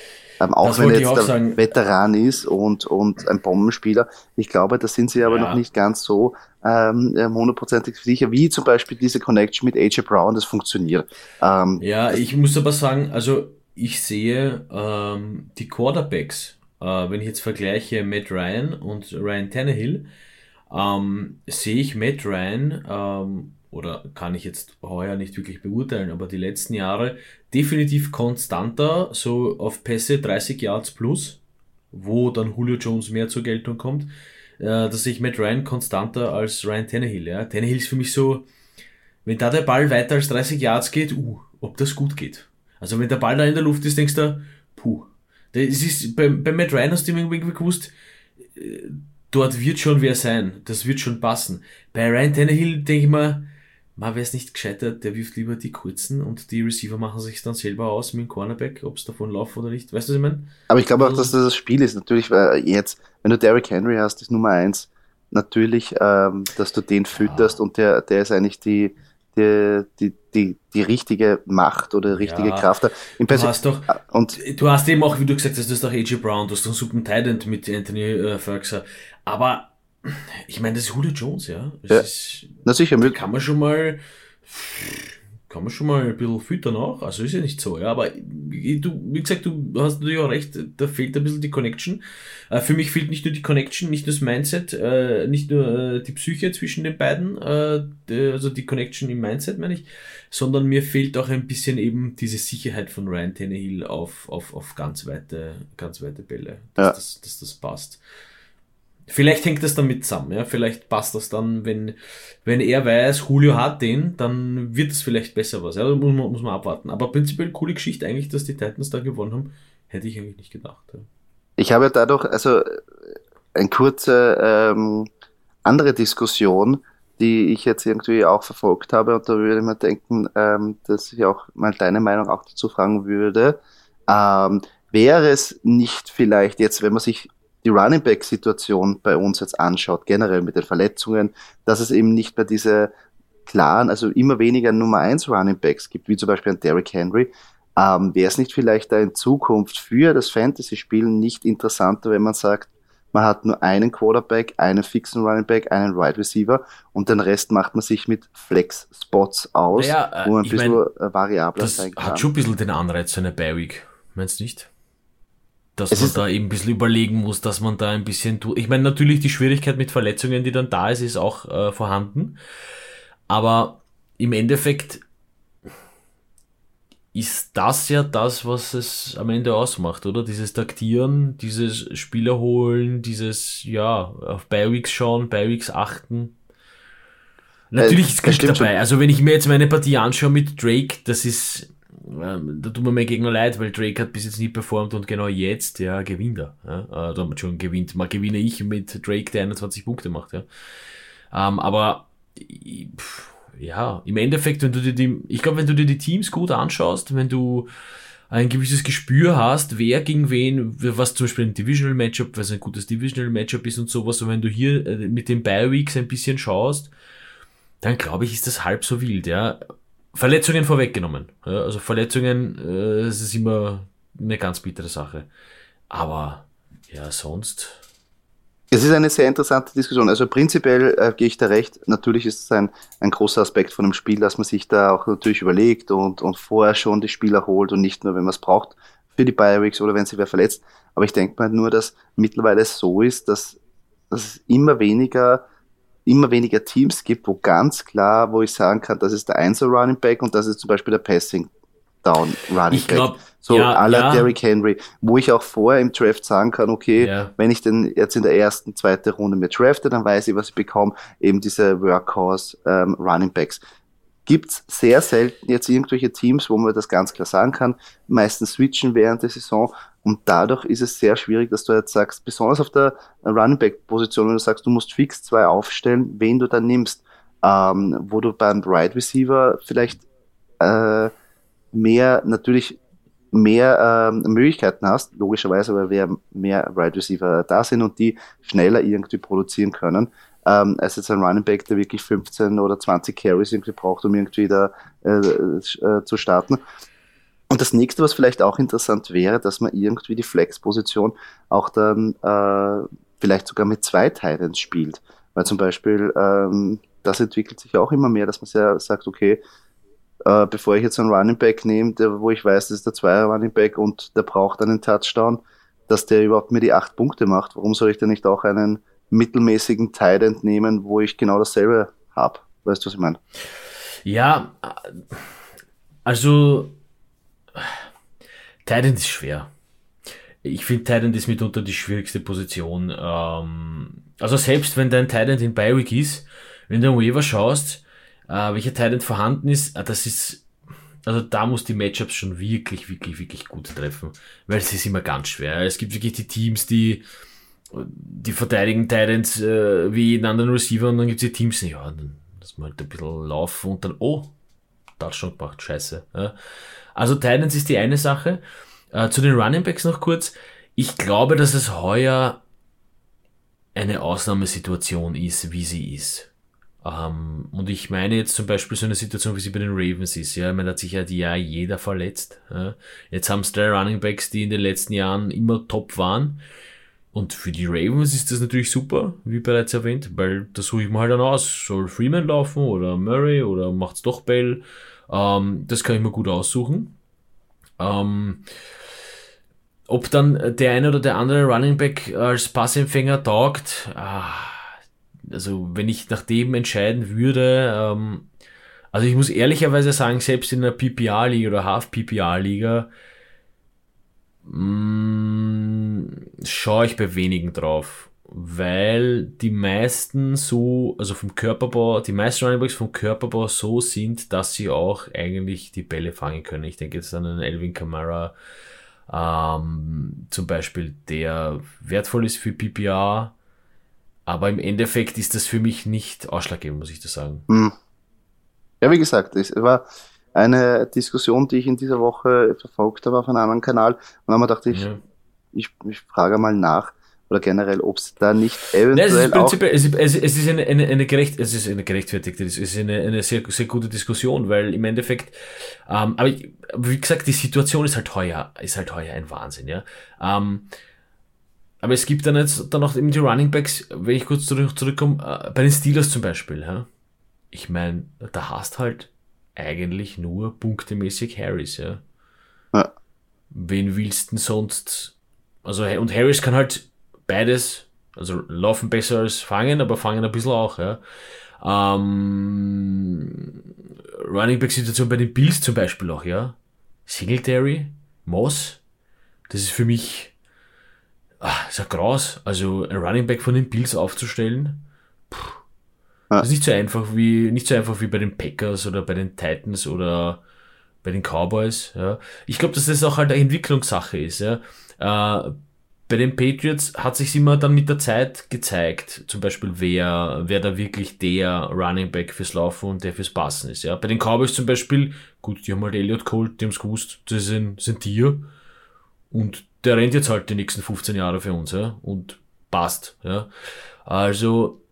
Ähm, auch das wenn er jetzt der sagen. Veteran ist und, und ein Bombenspieler. Ich glaube, da sind sie aber ja. noch nicht ganz so ähm, hundertprozentig sicher, wie zum Beispiel diese Connection mit AJ Brown, das funktioniert. Ähm, ja, ich muss aber sagen, also ich sehe ähm, die Quarterbacks, äh, wenn ich jetzt vergleiche Matt Ryan und Ryan Tannehill, ähm, sehe ich Matt Ryan ähm, oder kann ich jetzt heuer nicht wirklich beurteilen, aber die letzten Jahre definitiv konstanter, so auf Pässe 30 Yards plus, wo dann Julio Jones mehr zur Geltung kommt, äh, dass ich Matt Ryan konstanter als Ryan Tannehill. Ja. Tannehill ist für mich so, wenn da der Ball weiter als 30 Yards geht, uh, ob das gut geht. Also wenn der Ball da in der Luft ist, denkst du, puh. Das ist, bei, bei Matt Ryan hast du irgendwie gewusst, äh, dort wird schon wer sein, das wird schon passen. Bei Ryan Tannehill denke ich mal, mal wäre es nicht gescheitert, der wirft lieber die kurzen und die Receiver machen sich dann selber aus mit dem Cornerback, ob es davon läuft oder nicht. Weißt du, was ich meine? Aber ich glaube auch, dass das das Spiel ist. Natürlich, weil jetzt, wenn du Derrick Henry hast, ist Nummer eins, natürlich, ähm, dass du den fütterst ja. und der, der ist eigentlich die, die, die, die, die richtige Macht oder richtige ja, Kraft. Im du hast doch, und du hast eben auch, wie du gesagt hast, das ist doch AJ Brown, du hast einen super Titan mit Anthony äh, Ferguson. Aber ich meine, das ist Julio Jones, ja. Das ja. Ist, Na sicher, kann man schon mal kann man schon mal ein bisschen füttern auch. Also ist ja nicht so, ja. Aber du, wie gesagt, du hast natürlich auch recht, da fehlt ein bisschen die Connection. Äh, für mich fehlt nicht nur die Connection, nicht nur das Mindset, äh, nicht nur äh, die Psyche zwischen den beiden, also die Connection im Mindset, meine ich, sondern mir fehlt auch ein bisschen eben diese Sicherheit von Ryan Tannehill auf, auf, auf ganz weite, ganz weite Bälle, dass, ja. das, dass das passt. Vielleicht hängt das damit zusammen, ja. Vielleicht passt das dann, wenn, wenn er weiß, Julio hat den, dann wird es vielleicht besser was. Ja, da muss man, muss man abwarten. Aber prinzipiell coole Geschichte eigentlich, dass die Titans da gewonnen haben, hätte ich eigentlich nicht gedacht. Ja. Ich habe dadurch, also eine kurze ähm, andere Diskussion, die ich jetzt irgendwie auch verfolgt habe, und da würde ich mir denken, ähm, dass ich auch mal deine Meinung auch dazu fragen würde. Ähm, wäre es nicht vielleicht jetzt, wenn man sich die Running Back Situation bei uns jetzt anschaut, generell mit den Verletzungen, dass es eben nicht mehr diese klaren, also immer weniger Nummer 1 Running Backs gibt, wie zum Beispiel ein Derrick Henry, ähm, wäre es nicht vielleicht da in Zukunft für das Fantasy-Spielen nicht interessanter, wenn man sagt, man hat nur einen Quarterback, einen fixen Running Back, einen Wide Receiver und den Rest macht man sich mit Flex-Spots aus, naja, äh, wo man ein bisschen mein, variabler sein kann. Hat schon ein bisschen den Anreiz, eine Bi-Week, meinst du nicht? Dass es man da eben ein bisschen überlegen muss, dass man da ein bisschen tut. Ich meine, natürlich die Schwierigkeit mit Verletzungen, die dann da ist, ist auch äh, vorhanden. Aber im Endeffekt ist das ja das, was es am Ende ausmacht, oder? Dieses Taktieren, dieses Spieler holen, dieses, ja, auf Bi-Weeks schauen, Bi-Weeks achten. Natürlich äh, ist es dabei. Schon. Also wenn ich mir jetzt meine Partie anschaue mit Drake, das ist, da tut mir mein Gegner leid, weil Drake hat bis jetzt nie performt und genau jetzt, ja, gewinnt er. Ja, äh, schon gewinnt, mal gewinne ich mit Drake, der 21 Punkte macht, ja. Ähm, aber, pff, ja, im Endeffekt, wenn du dir die, ich glaube, wenn du dir die Teams gut anschaust, wenn du ein gewisses Gespür hast, wer gegen wen, was zum Beispiel ein Divisional Matchup, was ein gutes Divisional Matchup ist und sowas, und wenn du hier äh, mit den Bi Weeks ein bisschen schaust, dann glaube ich, ist das halb so wild, ja. Verletzungen vorweggenommen. Ja, also Verletzungen, äh, das ist immer eine ganz bittere Sache. Aber ja, sonst Es ist eine sehr interessante Diskussion. Also prinzipiell äh, gehe ich da recht. Natürlich ist es ein, ein großer Aspekt von dem Spiel, dass man sich da auch natürlich überlegt und, und vorher schon die Spieler holt und nicht nur, wenn man es braucht für die Bioweeks oder wenn sich wer verletzt. Aber ich denke mal nur, dass mittlerweile es so ist, dass, dass es immer weniger immer weniger Teams gibt, wo ganz klar, wo ich sagen kann, das ist der Einzel Running Back und das ist zum Beispiel der Passing Down Running ich glaub, Back. So ja, aller ja. Derrick Henry, wo ich auch vorher im Draft sagen kann, okay, ja. wenn ich den jetzt in der ersten, zweiten Runde mir drafte, dann weiß ich, was ich bekomme, eben diese Workhorse ähm, Running Backs. Gibt's sehr selten jetzt irgendwelche Teams, wo man das ganz klar sagen kann, meistens switchen während der Saison und dadurch ist es sehr schwierig, dass du jetzt sagst, besonders auf der Running Back Position, wenn du sagst, du musst fix zwei aufstellen, wen du dann nimmst, ähm, wo du beim Right Receiver vielleicht äh, mehr natürlich mehr ähm, Möglichkeiten hast, logischerweise, weil wir mehr Right Receiver da sind und die schneller irgendwie produzieren können, ähm, als jetzt ein Running Back, der wirklich 15 oder 20 Carries irgendwie braucht, um irgendwie da äh, äh, zu starten. Und das nächste, was vielleicht auch interessant wäre, dass man irgendwie die Flex-Position auch dann äh, vielleicht sogar mit zwei Titans spielt. Weil zum Beispiel, ähm, das entwickelt sich auch immer mehr, dass man sehr sagt, okay, äh, bevor ich jetzt einen Running Back nehme, der, wo ich weiß, das ist der Zweier Running Back und der braucht einen Touchdown, dass der überhaupt mir die acht Punkte macht. Warum soll ich denn nicht auch einen mittelmäßigen Tight End nehmen, wo ich genau dasselbe habe? Weißt du, was ich meine? Ja, also Tight End ist schwer. Ich finde Tight End ist mitunter die schwierigste Position. Ähm, also selbst wenn dein Tight End in Bi-Week ist, wenn du am Waiver schaust, äh, welcher Titan vorhanden ist, äh, das ist, also da muss die Matchups schon wirklich, wirklich, wirklich gut treffen, weil es ist immer ganz schwer. Es gibt wirklich die Teams, die, die verteidigen Titans äh, wie jeden anderen Receiver und dann gibt es die Teams, ja, dann dass man halt ein bisschen laufen und dann, oh, Touchdown gemacht, scheiße. Ja. Also Titans ist die eine Sache. Äh, zu den Running Backs noch kurz. Ich glaube, dass es heuer eine Ausnahmesituation ist, wie sie ist. Ähm, und ich meine jetzt zum Beispiel so eine Situation, wie sie bei den Ravens ist. Ja, man hat sich ja ja jeder verletzt. Ja. Jetzt haben es drei Running Backs, die in den letzten Jahren immer top waren. Und für die Ravens ist das natürlich super, wie bereits erwähnt, weil da suche ich mir halt dann aus, soll Freeman laufen oder Murray oder macht's doch Bell. Ähm, das kann ich mir gut aussuchen. Ähm, ob dann der eine oder der andere Running Back als Passempfänger taugt, ah, also wenn ich nach dem entscheiden würde, ähm, also ich muss ehrlicherweise sagen, selbst in einer PPA-Liga oder Half-PPA-Liga mm, schaue ich bei wenigen drauf, weil die meisten so, also vom Körperbau, die meisten Runningbacks vom Körperbau so sind, dass sie auch eigentlich die Bälle fangen können. Ich denke jetzt an einen Elvin Kamara, ähm, zum Beispiel, der wertvoll ist für PPA, aber im Endeffekt ist das für mich nicht ausschlaggebend, muss ich das sagen. Hm. Ja, wie gesagt, es war eine Diskussion, die ich in dieser Woche verfolgt habe auf einem anderen Kanal. Und dann dachte ich, ja. ich, ich frage mal nach oder generell, ob es da nicht eventuell Nein, es ist, es, ist, es ist eine, eine, eine, gerecht, es ist eine gerechtfertigte, es ist eine, eine sehr, sehr gute Diskussion, weil im Endeffekt, ähm, aber ich, wie gesagt, die Situation ist halt heuer, ist halt heuer ein Wahnsinn, ja. Ähm, aber es gibt dann jetzt dann noch eben die Running Backs, wenn ich kurz zurück, zurückkomme, äh, bei den Steelers zum Beispiel. Ja? Ich meine, da hast halt eigentlich nur punktemäßig Harris. Ja? ja. Wen willst du denn sonst? Also, und Harris kann halt beides, also laufen besser als fangen, aber fangen ein bisschen auch. Ja? Ähm, Running Back Situation bei den Bills zum Beispiel auch, ja. Singletary, Moss, das ist für mich ach, ist ja krass. Also ein Running Back von den Bills aufzustellen, puh, das ist nicht so einfach wie, nicht so einfach wie bei den Packers oder bei den Titans oder bei den Cowboys. Ja. Ich glaube, dass das auch halt eine Entwicklungssache ist. Ja. Äh, bei den Patriots hat sich immer dann mit der Zeit gezeigt, zum Beispiel wer, wer da wirklich der Running Back fürs Laufen und der fürs Passen ist. Ja. Bei den Cowboys zum Beispiel, gut, die haben halt Elliot Colt, die haben es gewusst, das sind, sind Tier. Und der rennt jetzt halt die nächsten 15 Jahre für uns, ja, und passt, ja. Also,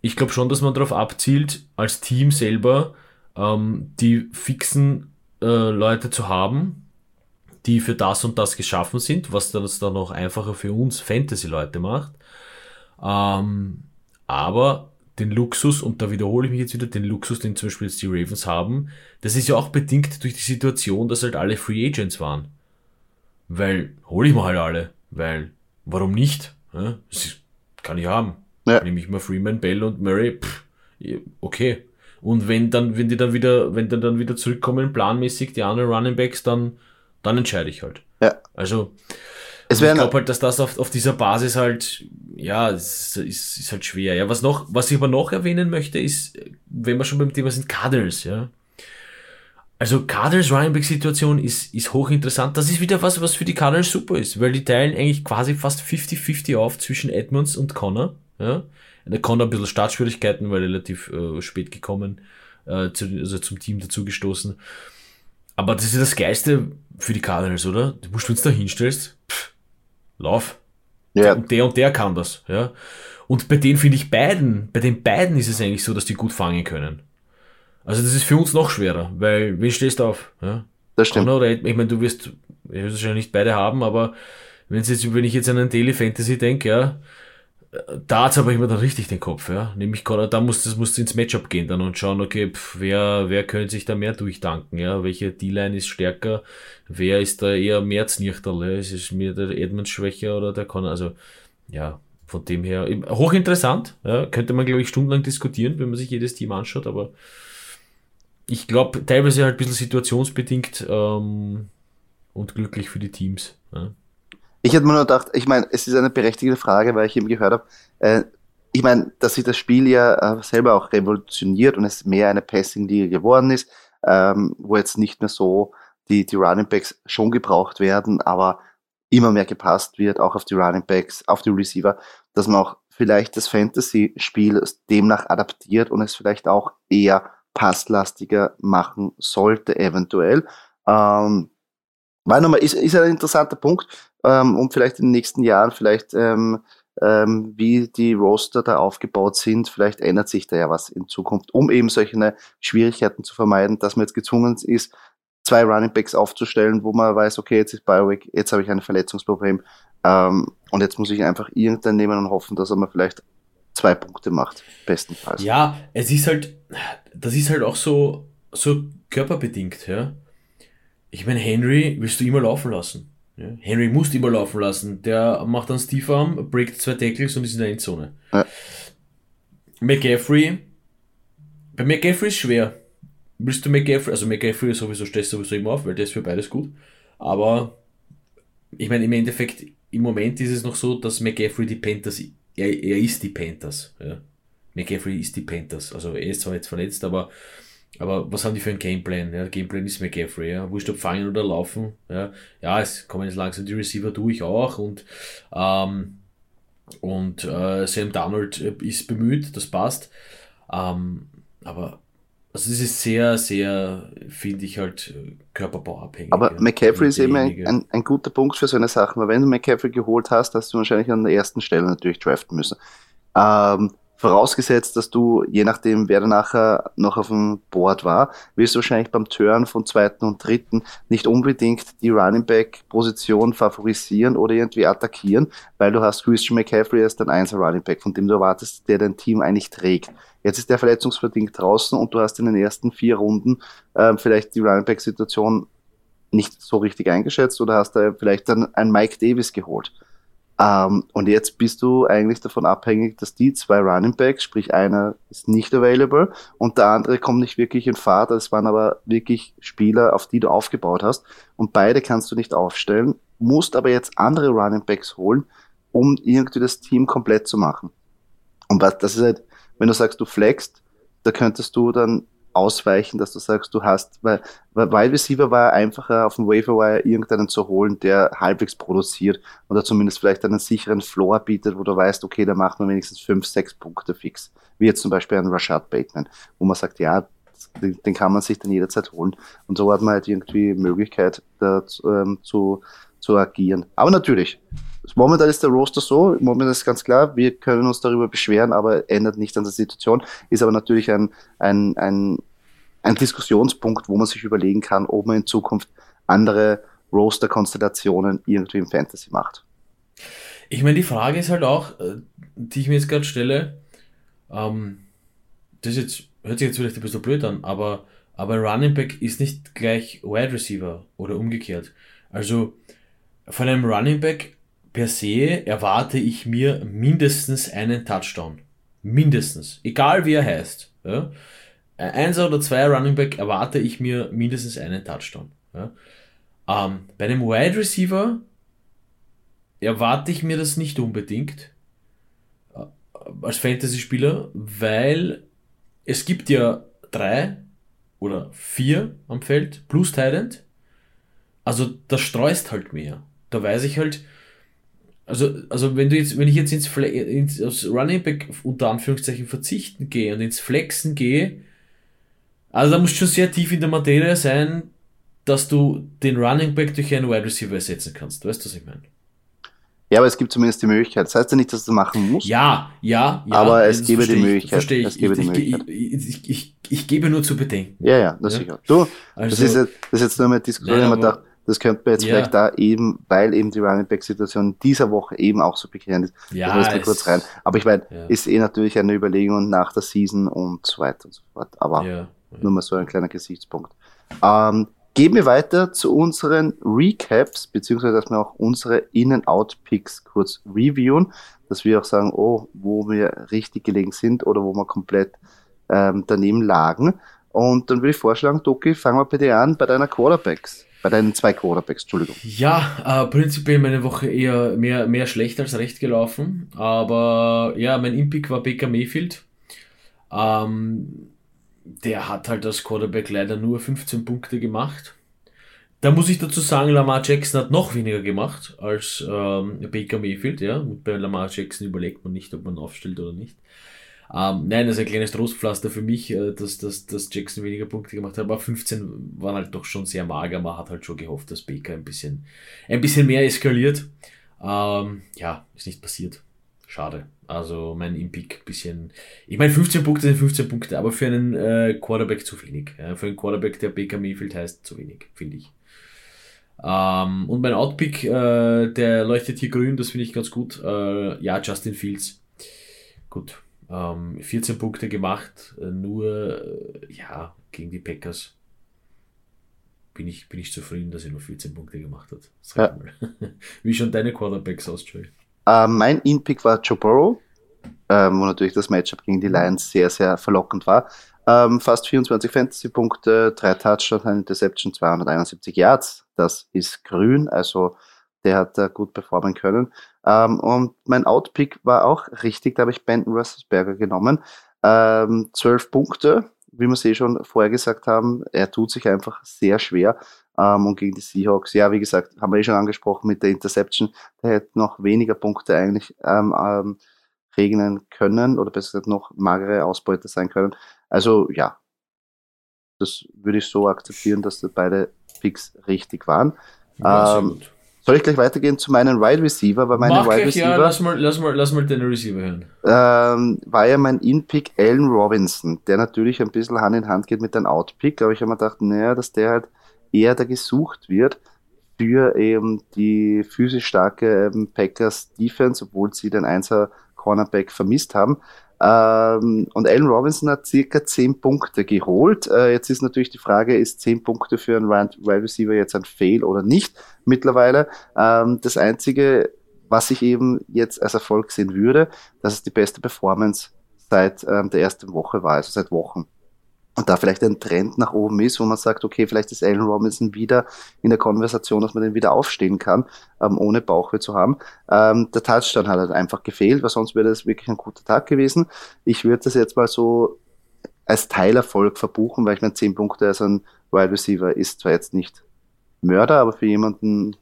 ich glaube schon, dass man darauf abzielt, als Team selber ähm, die fixen äh, Leute zu haben, die für das und das geschaffen sind, was das dann noch einfacher für uns Fantasy-Leute macht. Ähm, aber den Luxus, und da wiederhole ich mich jetzt wieder, den Luxus, den zum Beispiel jetzt die Ravens haben, das ist ja auch bedingt durch die Situation, dass halt alle Free Agents waren. Weil, hole ich mal halt alle. Weil, warum nicht? Ja, das kann ich haben. Ja. Nehme ich mal Freeman, Bell und Murray, pff, okay. Und wenn dann, wenn die dann wieder, wenn dann, dann wieder zurückkommen, planmäßig die anderen Running Backs, dann, dann entscheide ich halt. Ja. Also, es ich glaube halt, dass das auf, auf dieser Basis halt, ja, ist, ist, ist halt schwer. Ja, was noch, was ich aber noch erwähnen möchte, ist, wenn wir schon beim Thema sind, Cardinals, ja. Also Cardinals Running Back Situation ist, ist hochinteressant. Das ist wieder was, was für die Cardinals super ist, weil die teilen eigentlich quasi fast 50-50 auf zwischen Edmonds und Connor, ja. Der Connor ein bisschen Startschwierigkeiten, weil relativ äh, spät gekommen, äh, zu, also zum Team dazugestoßen. Aber das ist das Geiste für die Cardinals, oder? Du musst, wenn du da hinstellst, pff, lauf. Ja. Und der und der kann das, ja. Und bei denen finde ich beiden, bei den beiden ist es eigentlich so, dass die gut fangen können. Also das ist für uns noch schwerer, weil wen stehst du auf? Ja? Das stimmt. Oder, ich meine, du wirst, ich wirst wahrscheinlich nicht beide haben, aber wenn jetzt, wenn ich jetzt an einen Daily Fantasy denke, ja, da hat aber immer dann richtig den Kopf, ja. Nämlich da muss das muss ins Matchup gehen dann und schauen, okay, pf, wer, wer könnte sich da mehr durchdanken, ja. Welche D-Line ist stärker, wer ist da eher mehr Znirchterl, ja? Ist es mir der Edmonds schwächer oder der Connor, also, ja, von dem her, hochinteressant, ja. Könnte man, glaube ich, stundenlang diskutieren, wenn man sich jedes Team anschaut, aber ich glaube, teilweise halt ein bisschen situationsbedingt ähm, und glücklich für die Teams. Ja. Ich hätte mir nur gedacht, ich meine, es ist eine berechtigte Frage, weil ich eben gehört habe, äh, ich meine, dass sich das Spiel ja äh, selber auch revolutioniert und es mehr eine Passing-Liga geworden ist, ähm, wo jetzt nicht mehr so die, die Running Backs schon gebraucht werden, aber immer mehr gepasst wird, auch auf die Running Backs, auf die Receiver, dass man auch vielleicht das Fantasy-Spiel demnach adaptiert und es vielleicht auch eher passlastiger machen sollte, eventuell. Ähm, weil nochmal, ist, ist ein interessanter Punkt ähm, und vielleicht in den nächsten Jahren, vielleicht ähm, ähm, wie die Roster da aufgebaut sind, vielleicht ändert sich da ja was in Zukunft, um eben solche Schwierigkeiten zu vermeiden, dass man jetzt gezwungen ist, zwei Running Backs aufzustellen, wo man weiß, okay, jetzt ist Biowick, jetzt habe ich ein Verletzungsproblem ähm, und jetzt muss ich einfach irgendeinen nehmen und hoffen, dass er mir vielleicht zwei Punkte macht, bestenfalls. Ja, es ist halt, das ist halt auch so, so körperbedingt, ja. Ich meine, Henry willst du immer laufen lassen. Ja? Henry musst immer laufen lassen. Der macht dann Steve Arm, breakt zwei Tackles und ist in der Endzone. Ja. McGaffrey, bei McGaffrey ist schwer. Willst du McGaffrey, also McGaffrey sowieso stehst sowieso immer auf, weil der ist für beides gut. Aber ich meine, im Endeffekt, im Moment ist es noch so, dass McGaffrey die Panthers, er, er ist die Panthers. Ja. McGaffrey ist die Panthers. Also er ist zwar jetzt verletzt, aber aber was haben die für einen Gameplan? Ja, Gameplan ist McCaffrey, ja. Wurscht ob fangen oder laufen. Ja, ja es kommen jetzt langsam die Receiver durch auch und, ähm, und äh, Sam Donald äh, ist bemüht, das passt. Ähm, aber also das ist sehr, sehr, finde ich halt körperbauabhängig. Aber ja, McCaffrey ist eben ein, ein, ein, guter Punkt für so eine Sache, weil wenn du McCaffrey geholt hast, hast du wahrscheinlich an der ersten Stelle natürlich draften müssen. Ähm, Vorausgesetzt, dass du, je nachdem, wer nachher noch auf dem Board war, wirst du wahrscheinlich beim Turn von zweiten und dritten nicht unbedingt die Running Back Position favorisieren oder irgendwie attackieren, weil du hast Christian McCaffrey als dein einser Running Back, von dem du erwartest, der dein Team eigentlich trägt. Jetzt ist der verletzungsbedingt draußen und du hast in den ersten vier Runden äh, vielleicht die Running Back Situation nicht so richtig eingeschätzt oder hast da vielleicht dann einen Mike Davis geholt. Ähm, und jetzt bist du eigentlich davon abhängig, dass die zwei Running Backs, sprich einer ist nicht available und der andere kommt nicht wirklich in Fahrt. Es waren aber wirklich Spieler, auf die du aufgebaut hast. Und beide kannst du nicht aufstellen, musst aber jetzt andere Running Backs holen, um irgendwie das Team komplett zu machen. Und was, das ist halt, wenn du sagst, du flexst, da könntest du dann ausweichen, dass du sagst, du hast, weil, weil Receiver war einfacher auf dem Waiver irgendeinen zu holen, der halbwegs produziert oder zumindest vielleicht einen sicheren Floor bietet, wo du weißt, okay, da macht man wenigstens fünf, sechs Punkte fix. Wie jetzt zum Beispiel ein Rashad Bateman, wo man sagt, ja, den, den kann man sich dann jederzeit holen. Und so hat man halt irgendwie Möglichkeit, da ähm, zu, zu agieren. Aber natürlich, Momentan ist der Roster so, momentan ist ganz klar, wir können uns darüber beschweren, aber ändert nicht an der Situation. Ist aber natürlich ein, ein, ein, ein Diskussionspunkt, wo man sich überlegen kann, ob man in Zukunft andere Roster-Konstellationen irgendwie im Fantasy macht. Ich meine, die Frage ist halt auch, äh, die ich mir jetzt gerade stelle, ähm, das jetzt, hört sich jetzt vielleicht ein bisschen blöd an, aber, aber Running Back ist nicht gleich Wide Receiver oder umgekehrt. Also von einem Running Back per se erwarte ich mir mindestens einen Touchdown. Mindestens. Egal wie er heißt. Ja. Eins oder zwei Running Back erwarte ich mir mindestens einen Touchdown. Ja. Ähm, bei einem Wide Receiver erwarte ich mir das nicht unbedingt äh, als Fantasy-Spieler, weil es gibt ja drei oder vier am Feld plus Thailand. Also das streust halt mehr. Da weiß ich halt, also, also wenn du jetzt, wenn ich jetzt ins, Fle ins aufs Running Back unter Anführungszeichen verzichten gehe und ins Flexen gehe, also da musst du schon sehr tief in der Materie sein, dass du den Running Back durch einen Wide Receiver ersetzen kannst. Weißt du, was ich meine? Ja, aber es gibt zumindest die Möglichkeit. Das heißt ja nicht, dass du machen musst. Ja, ja, ja. Aber es gebe die Möglichkeit. Verstehe ich. Es gebe ich, die Möglichkeit. Ich, ich, ich, ich, gebe nur zu bedenken. Ja, ja, das ja? sicher. Du, also, das, ist jetzt, das ist jetzt nur eine Diskussion, nein, aber, dachte, das könnte man jetzt ja. vielleicht da eben, weil eben die Running Back Situation dieser Woche eben auch so begrenzt ist. Ja, das mal kurz rein. Aber ich meine, ja. ist eh natürlich eine Überlegung nach der Season und so weiter und so fort. Aber ja, nur mal so ein kleiner Gesichtspunkt. Ähm, Gehen wir weiter zu unseren Recaps, beziehungsweise dass wir auch unsere In-and-Out-Picks kurz reviewen, dass wir auch sagen, oh, wo wir richtig gelegen sind oder wo wir komplett ähm, daneben lagen. Und dann würde ich vorschlagen, Doki, fangen wir bitte an bei deiner Quarterbacks. Bei deinen zwei Quarterbacks, Entschuldigung. Ja, äh, prinzipiell meine Woche eher mehr, mehr schlecht als recht gelaufen. Aber ja, mein Impick war Baker Mayfield. Ähm, der hat halt als Quarterback leider nur 15 Punkte gemacht. Da muss ich dazu sagen, Lamar Jackson hat noch weniger gemacht als ähm, Baker Mayfield. Ja? Bei Lamar Jackson überlegt man nicht, ob man aufstellt oder nicht. Ähm, nein, das ist ein kleines Trostpflaster für mich, äh, dass, dass, dass Jackson weniger Punkte gemacht hat, aber 15 waren halt doch schon sehr mager. Man hat halt schon gehofft, dass Baker ein bisschen, ein bisschen mehr eskaliert. Ähm, ja, ist nicht passiert. Schade. Also mein Impick bisschen. Ich meine, 15 Punkte sind 15 Punkte, aber für einen äh, Quarterback zu wenig. Ja, für einen Quarterback, der Baker Mayfield heißt, zu wenig, finde ich. Ähm, und mein Outpick, äh, der leuchtet hier grün, das finde ich ganz gut. Äh, ja, Justin Fields. Gut. Ähm, 14 Punkte gemacht, äh, nur äh, ja, gegen die Packers. Bin ich, bin ich zufrieden, dass er nur 14 Punkte gemacht hat. Ja. Wie schon deine Quarterbacks aus, Joey? Uh, mein In-Pick war Joe Burrow, ähm, wo natürlich das Matchup gegen die Lions sehr, sehr verlockend war. Ähm, fast 24 Fantasy-Punkte, drei Touchdowns, eine Interception, 271 Yards. Das ist grün, also der hat da gut performen können. Ähm, und mein Outpick war auch richtig, da habe ich Benton Russelsberger genommen. Ähm, 12 Punkte, wie wir es eh schon vorher gesagt haben. Er tut sich einfach sehr schwer. Ähm, und gegen die Seahawks, ja, wie gesagt, haben wir eh schon angesprochen mit der Interception, der hätte noch weniger Punkte eigentlich ähm, ähm, regnen können oder besser gesagt noch magere Ausbeute sein können. Also ja, das würde ich so akzeptieren, dass beide Picks richtig waren. Ja, ähm, soll ich gleich weitergehen zu meinen Wide Receiver? Weil meine Mach Wide Receiver, ja, lass mal, lass mal, lass mal deine Receiver hören. Ähm, war ja mein In-Pick Allen Robinson, der natürlich ein bisschen Hand in Hand geht mit deinem Out-Pick, aber ich habe mir gedacht, naja, dass der halt eher da gesucht wird für eben die physisch starke ähm, Packers Defense, obwohl sie den Einser Cornerback vermisst haben. Ähm, und Allen Robinson hat circa 10 Punkte geholt. Äh, jetzt ist natürlich die Frage, ist 10 Punkte für einen Wide Receiver jetzt ein Fail oder nicht mittlerweile? Ähm, das Einzige, was ich eben jetzt als Erfolg sehen würde, dass es die beste Performance seit ähm, der ersten Woche war, also seit Wochen und da vielleicht ein Trend nach oben ist, wo man sagt, okay, vielleicht ist Allen Robinson wieder in der Konversation, dass man den wieder aufstehen kann, ähm, ohne Bauchweh zu haben. Ähm, der Touchdown hat halt einfach gefehlt, weil sonst wäre das wirklich ein guter Tag gewesen. Ich würde das jetzt mal so als Teilerfolg verbuchen, weil ich meine, 10 Punkte als ein Wide Receiver ist zwar jetzt nicht Mörder, aber für jemanden,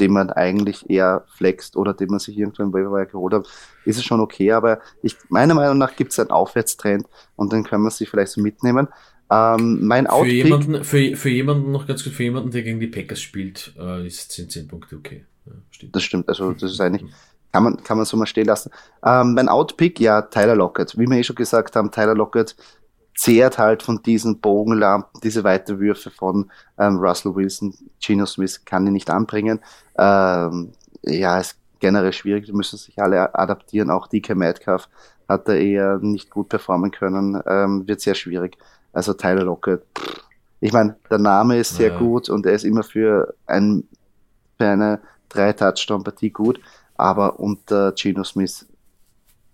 den man eigentlich eher flext oder den man sich irgendwann im Waiver geholt hat, ist es schon okay. Aber ich, meiner Meinung nach gibt es einen Aufwärtstrend und den können wir sich vielleicht so mitnehmen. Ähm, mein für jemanden, für, für jemanden noch ganz gut, für jemanden, der gegen die Packers spielt, äh, ist, sind 10 Punkte okay. Ja, stimmt. Das stimmt, also das ist eigentlich, kann man, kann man so mal stehen lassen. Ähm, mein Outpick, ja, Tyler Lockett. Wie wir eh schon gesagt haben, Tyler Lockett zehrt halt von diesen Bogenlampen, diese Weiterwürfe von ähm, Russell Wilson, Geno Smith kann ihn nicht anbringen. Ähm, ja, es generell schwierig, die müssen sich alle adaptieren, auch DK Metcalf hat er eher nicht gut performen können, ähm, wird sehr schwierig. Also Tyler Lockett, ich meine, der Name ist sehr ja. gut und er ist immer für, ein, für eine drei Touchdown-Partie gut, aber unter Geno Smith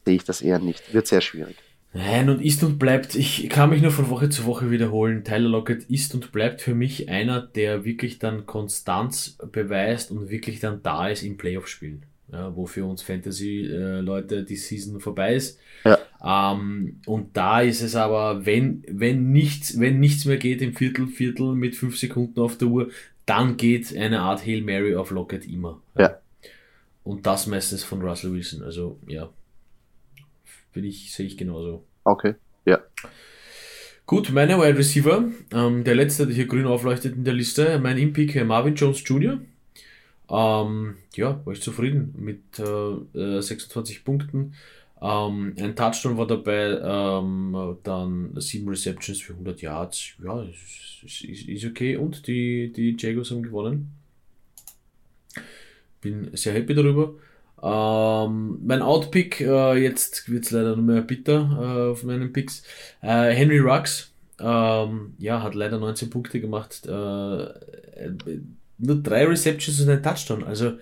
sehe ich das eher nicht. Wird sehr schwierig. Nein, und ist und bleibt, ich kann mich nur von Woche zu Woche wiederholen, Tyler Lockett ist und bleibt für mich einer, der wirklich dann Konstanz beweist und wirklich dann da ist im Playoff-Spielen. Ja, wo für uns Fantasy-Leute die Season vorbei ist. Ja. Ähm, und da ist es aber, wenn, wenn, nichts, wenn nichts mehr geht im Viertel, Viertel mit fünf Sekunden auf der Uhr, dann geht eine Art Hail Mary auf Lockett immer. Ja. Und das meistens von Russell Wilson. Also, ja. Bin ich, sehe ich genauso. Okay, ja. Gut, meine Wide Receiver, ähm, der letzte, der hier grün aufleuchtet in der Liste, mein Impick äh, Marvin Jones Jr. Ähm, ja, war ich zufrieden mit äh, 26 äh, Punkten. Ähm, ein Touchdown war dabei, ähm, dann sieben Receptions für 100 Yards. Ja, ist, ist, ist okay. Und die, die Jagos haben gewonnen. Bin sehr happy darüber. Ähm, mein Outpick, äh, jetzt wird es leider nur mehr bitter äh, auf meinen Picks. Äh, Henry Rux, ähm, ja, hat leider 19 Punkte gemacht. Äh, äh, nur drei Receptions und ein Touchdown. Also,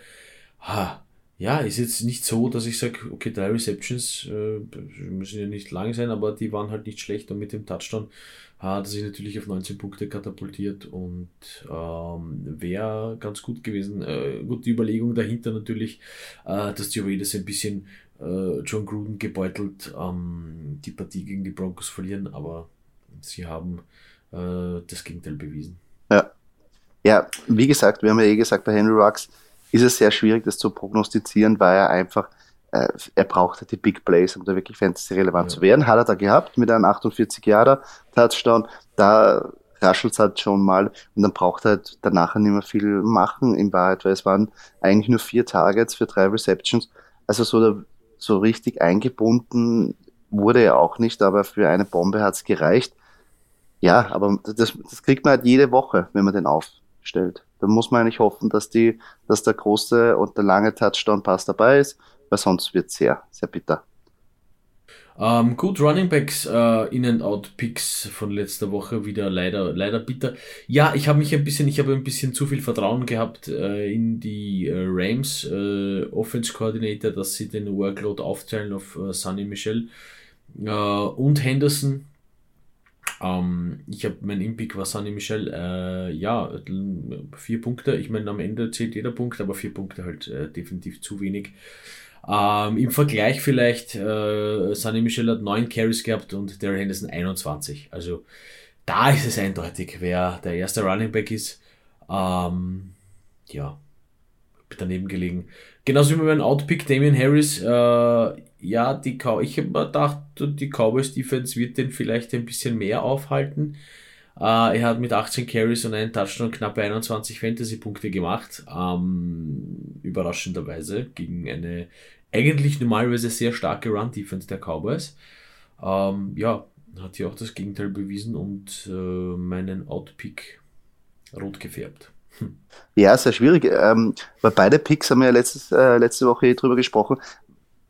ha, ja, ist jetzt nicht so, dass ich sage, okay, drei Receptions äh, müssen ja nicht lang sein, aber die waren halt nicht schlecht und mit dem Touchdown hat sich natürlich auf 19 Punkte katapultiert und ähm, wäre ganz gut gewesen. Äh, gut, die Überlegung dahinter natürlich, äh, dass die Raiders ein bisschen äh, John Gruden gebeutelt ähm, die Partie gegen die Broncos verlieren, aber sie haben äh, das Gegenteil bewiesen. Ja. ja, wie gesagt, wir haben ja eh gesagt, bei Henry Rux ist es sehr schwierig, das zu prognostizieren, weil er einfach äh, er brauchte die Big Plays, um da wirklich fantasy-relevant ja. zu werden. Hat er da gehabt mit einem 48 Jahre Touchdown. Da raschelt es halt schon mal und dann braucht er halt danach nicht mehr viel machen in Wahrheit, weil es waren eigentlich nur vier Targets für drei Receptions. Also so, so richtig eingebunden wurde er auch nicht, aber für eine Bombe hat es gereicht. Ja, aber das, das kriegt man halt jede Woche, wenn man den aufstellt. Da muss man eigentlich hoffen, dass die, dass der große und der lange Touchdown-Pass dabei ist weil sonst wird es sehr, sehr bitter. Ähm, gut, Running Backs, äh, In-and-Out-Picks von letzter Woche wieder leider, leider bitter. Ja, ich habe mich ein bisschen, ich habe ein bisschen zu viel Vertrauen gehabt äh, in die äh, Rams Offense Coordinator, dass sie den Workload aufteilen auf Sunny Michel und Henderson. Ähm, ich habe mein Impick war Sunny Michel, ja, vier Punkte. Ich meine, am Ende zählt jeder Punkt, aber vier Punkte halt definitiv zu wenig. Ähm, Im Vergleich vielleicht, äh, Sunny Michel hat 9 Carries gehabt und Daryl Henderson 21. Also da ist es eindeutig, wer der erste Running Back ist. Ähm, ja, daneben gelegen. Genauso wie mein Outpick Damian Harris. Äh, ja, die Cow ich habe mir gedacht, die Cowboys Defense wird den vielleicht ein bisschen mehr aufhalten. Äh, er hat mit 18 Carries und einem Touchdown knappe 21 Fantasy-Punkte gemacht. Ähm, überraschenderweise gegen eine eigentlich normalerweise sehr starke Run-Defense der Cowboys. Ähm, ja, hat hier auch das Gegenteil bewiesen und äh, meinen Outpick rot gefärbt. Hm. Ja, sehr schwierig. Ähm, weil beide Picks haben wir ja letztes, äh, letzte Woche drüber gesprochen,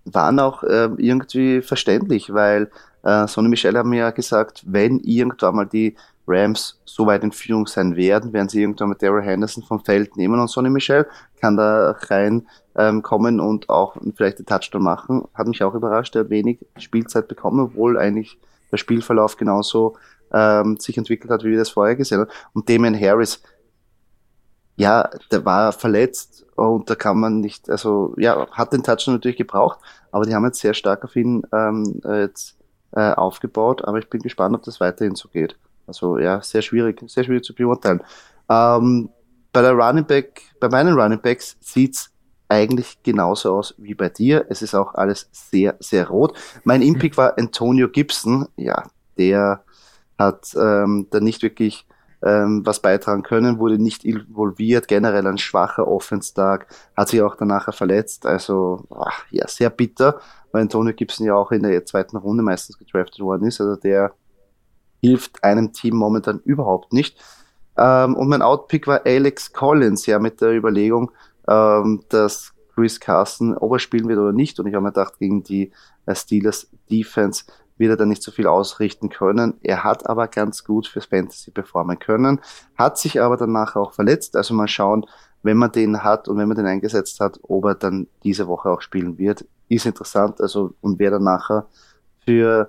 waren auch äh, irgendwie verständlich, weil äh, Sonny Michel haben ja gesagt, wenn irgendwann mal die Rams so weit in Führung sein werden, werden sie irgendwann mit Daryl Henderson vom Feld nehmen und Sonny Michel kann da rein ähm, kommen und auch vielleicht den Touchdown machen. Hat mich auch überrascht, er hat wenig Spielzeit bekommen, obwohl eigentlich der Spielverlauf genauso ähm, sich entwickelt hat, wie wir das vorher gesehen haben. Und Damien Harris, ja, der war verletzt und da kann man nicht, also ja, hat den Touchdown natürlich gebraucht, aber die haben jetzt sehr stark auf ihn ähm, jetzt äh, aufgebaut, aber ich bin gespannt, ob das weiterhin so geht. Also ja, sehr schwierig, sehr schwierig zu beurteilen. Ähm, bei der Running Back, bei meinen Running Backs sieht's eigentlich genauso aus wie bei dir. Es ist auch alles sehr, sehr rot. Mein Impick war Antonio Gibson. Ja, der hat ähm, da nicht wirklich ähm, was beitragen können, wurde nicht involviert, generell ein schwacher Offense-Tag, hat sich auch danach verletzt. Also ach, ja, sehr bitter, weil Antonio Gibson ja auch in der zweiten Runde meistens gedraftet worden ist. Also der hilft einem Team momentan überhaupt nicht. Ähm, und mein Outpick war Alex Collins, ja, mit der Überlegung, ähm, dass Chris Carson, ob er spielen wird oder nicht. Und ich habe mir gedacht, gegen die äh, Steelers Defense wird er dann nicht so viel ausrichten können. Er hat aber ganz gut fürs Fantasy performen können, hat sich aber danach auch verletzt. Also mal schauen, wenn man den hat und wenn man den eingesetzt hat, ob er dann diese Woche auch spielen wird, ist interessant. Also und wer dann nachher für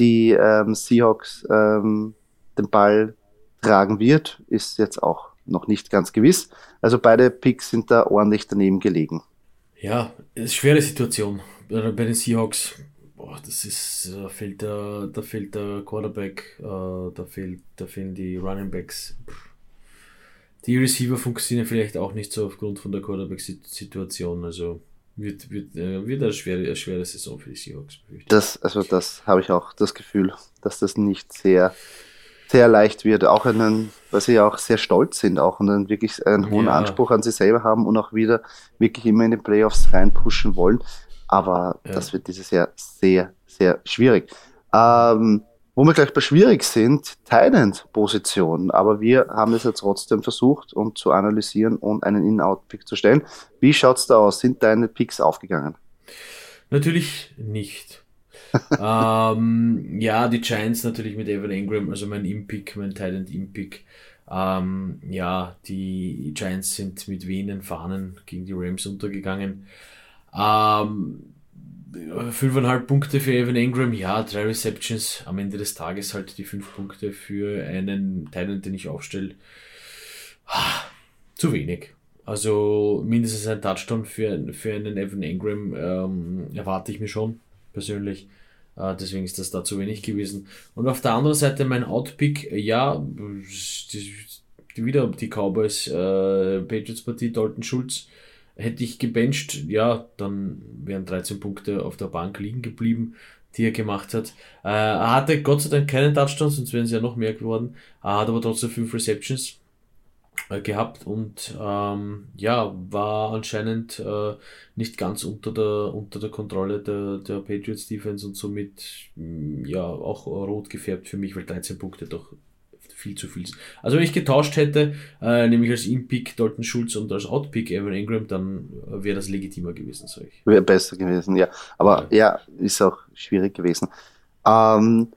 die ähm, Seahawks ähm, den Ball tragen wird, ist jetzt auch noch nicht ganz gewiss. Also beide Picks sind da ordentlich daneben gelegen. Ja, ist schwere Situation bei den Seahawks. Boah, das ist, da fehlt der, da fehlt der Quarterback, äh, da, fehlt, da fehlen die Running Backs. Die Receiver funktionieren vielleicht auch nicht so aufgrund von der Quarterback-Situation. Also wird, wird, äh, wird eine, schwere, eine schwere Saison für die Seahawks. Das, also das habe ich auch das Gefühl, dass das nicht sehr, sehr leicht wird. Auch einen, weil sie ja auch sehr stolz sind, auch und dann wirklich einen hohen ja. Anspruch an sich selber haben und auch wieder wirklich immer in die Playoffs reinpushen wollen. Aber ja. das wird dieses Jahr sehr, sehr schwierig. Ähm, wo wir gleich bei schwierig sind, Thailand-Position. Aber wir haben es ja trotzdem versucht, um zu analysieren und einen In-Out-Pick zu stellen. Wie schaut's da aus? Sind deine Picks aufgegangen? Natürlich nicht. ähm, ja, die Giants natürlich mit Evan Ingram, also mein In-Pick, mein Thailand In-Pick. Ähm, ja, die Giants sind mit wehenden Fahnen gegen die Rams untergegangen. Ähm, fünfeinhalb Punkte für Evan Ingram, ja, drei Receptions, am Ende des Tages halt die fünf Punkte für einen Teil, den ich aufstelle. Ah, zu wenig. Also mindestens ein Touchdown für, für einen Evan Ingram ähm, erwarte ich mir schon, persönlich. Äh, deswegen ist das da zu wenig gewesen. Und auf der anderen Seite mein Outpick, ja, die, die, wieder die Cowboys, äh, Patriots Partie, Dalton Schulz hätte ich gebencht, ja, dann wären 13 Punkte auf der Bank liegen geblieben, die er gemacht hat. Äh, er hatte Gott sei Dank keinen Touchdown, sonst wären es ja noch mehr geworden. Er hat aber trotzdem 5 Receptions äh, gehabt und ähm, ja, war anscheinend äh, nicht ganz unter der, unter der Kontrolle der, der Patriots Defense und somit mm, ja auch rot gefärbt für mich, weil 13 Punkte doch viel zu viel. Also wenn ich getauscht hätte, äh, nämlich als In-Pick Dalton Schulz und als Out-Pick Evan Ingram, dann wäre das legitimer gewesen, sag ich. Wäre besser gewesen, ja. Aber ja, ja ist auch schwierig gewesen. Ähm,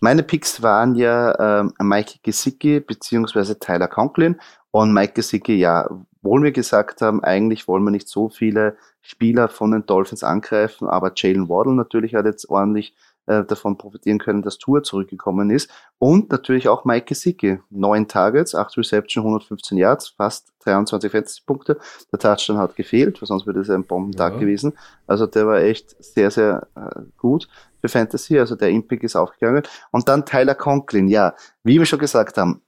meine Picks waren ja ähm, Mike Gesicki beziehungsweise Tyler Conklin. Und Mike Gesicki, ja, wohl wir gesagt haben, eigentlich wollen wir nicht so viele Spieler von den Dolphins angreifen, aber Jalen Waddle natürlich hat jetzt ordentlich äh, davon profitieren können, dass Tour zurückgekommen ist. Und natürlich auch Mike Gesicki. Neun Targets, acht Reception, 115 Yards, fast 23 Fantasy-Punkte. Der Touchdown hat gefehlt, weil sonst wäre das ein Bombentag ja. gewesen. Also der war echt sehr, sehr äh, gut für Fantasy. Also der Impact ist aufgegangen. Und dann Tyler Conklin. Ja, wie wir schon gesagt haben,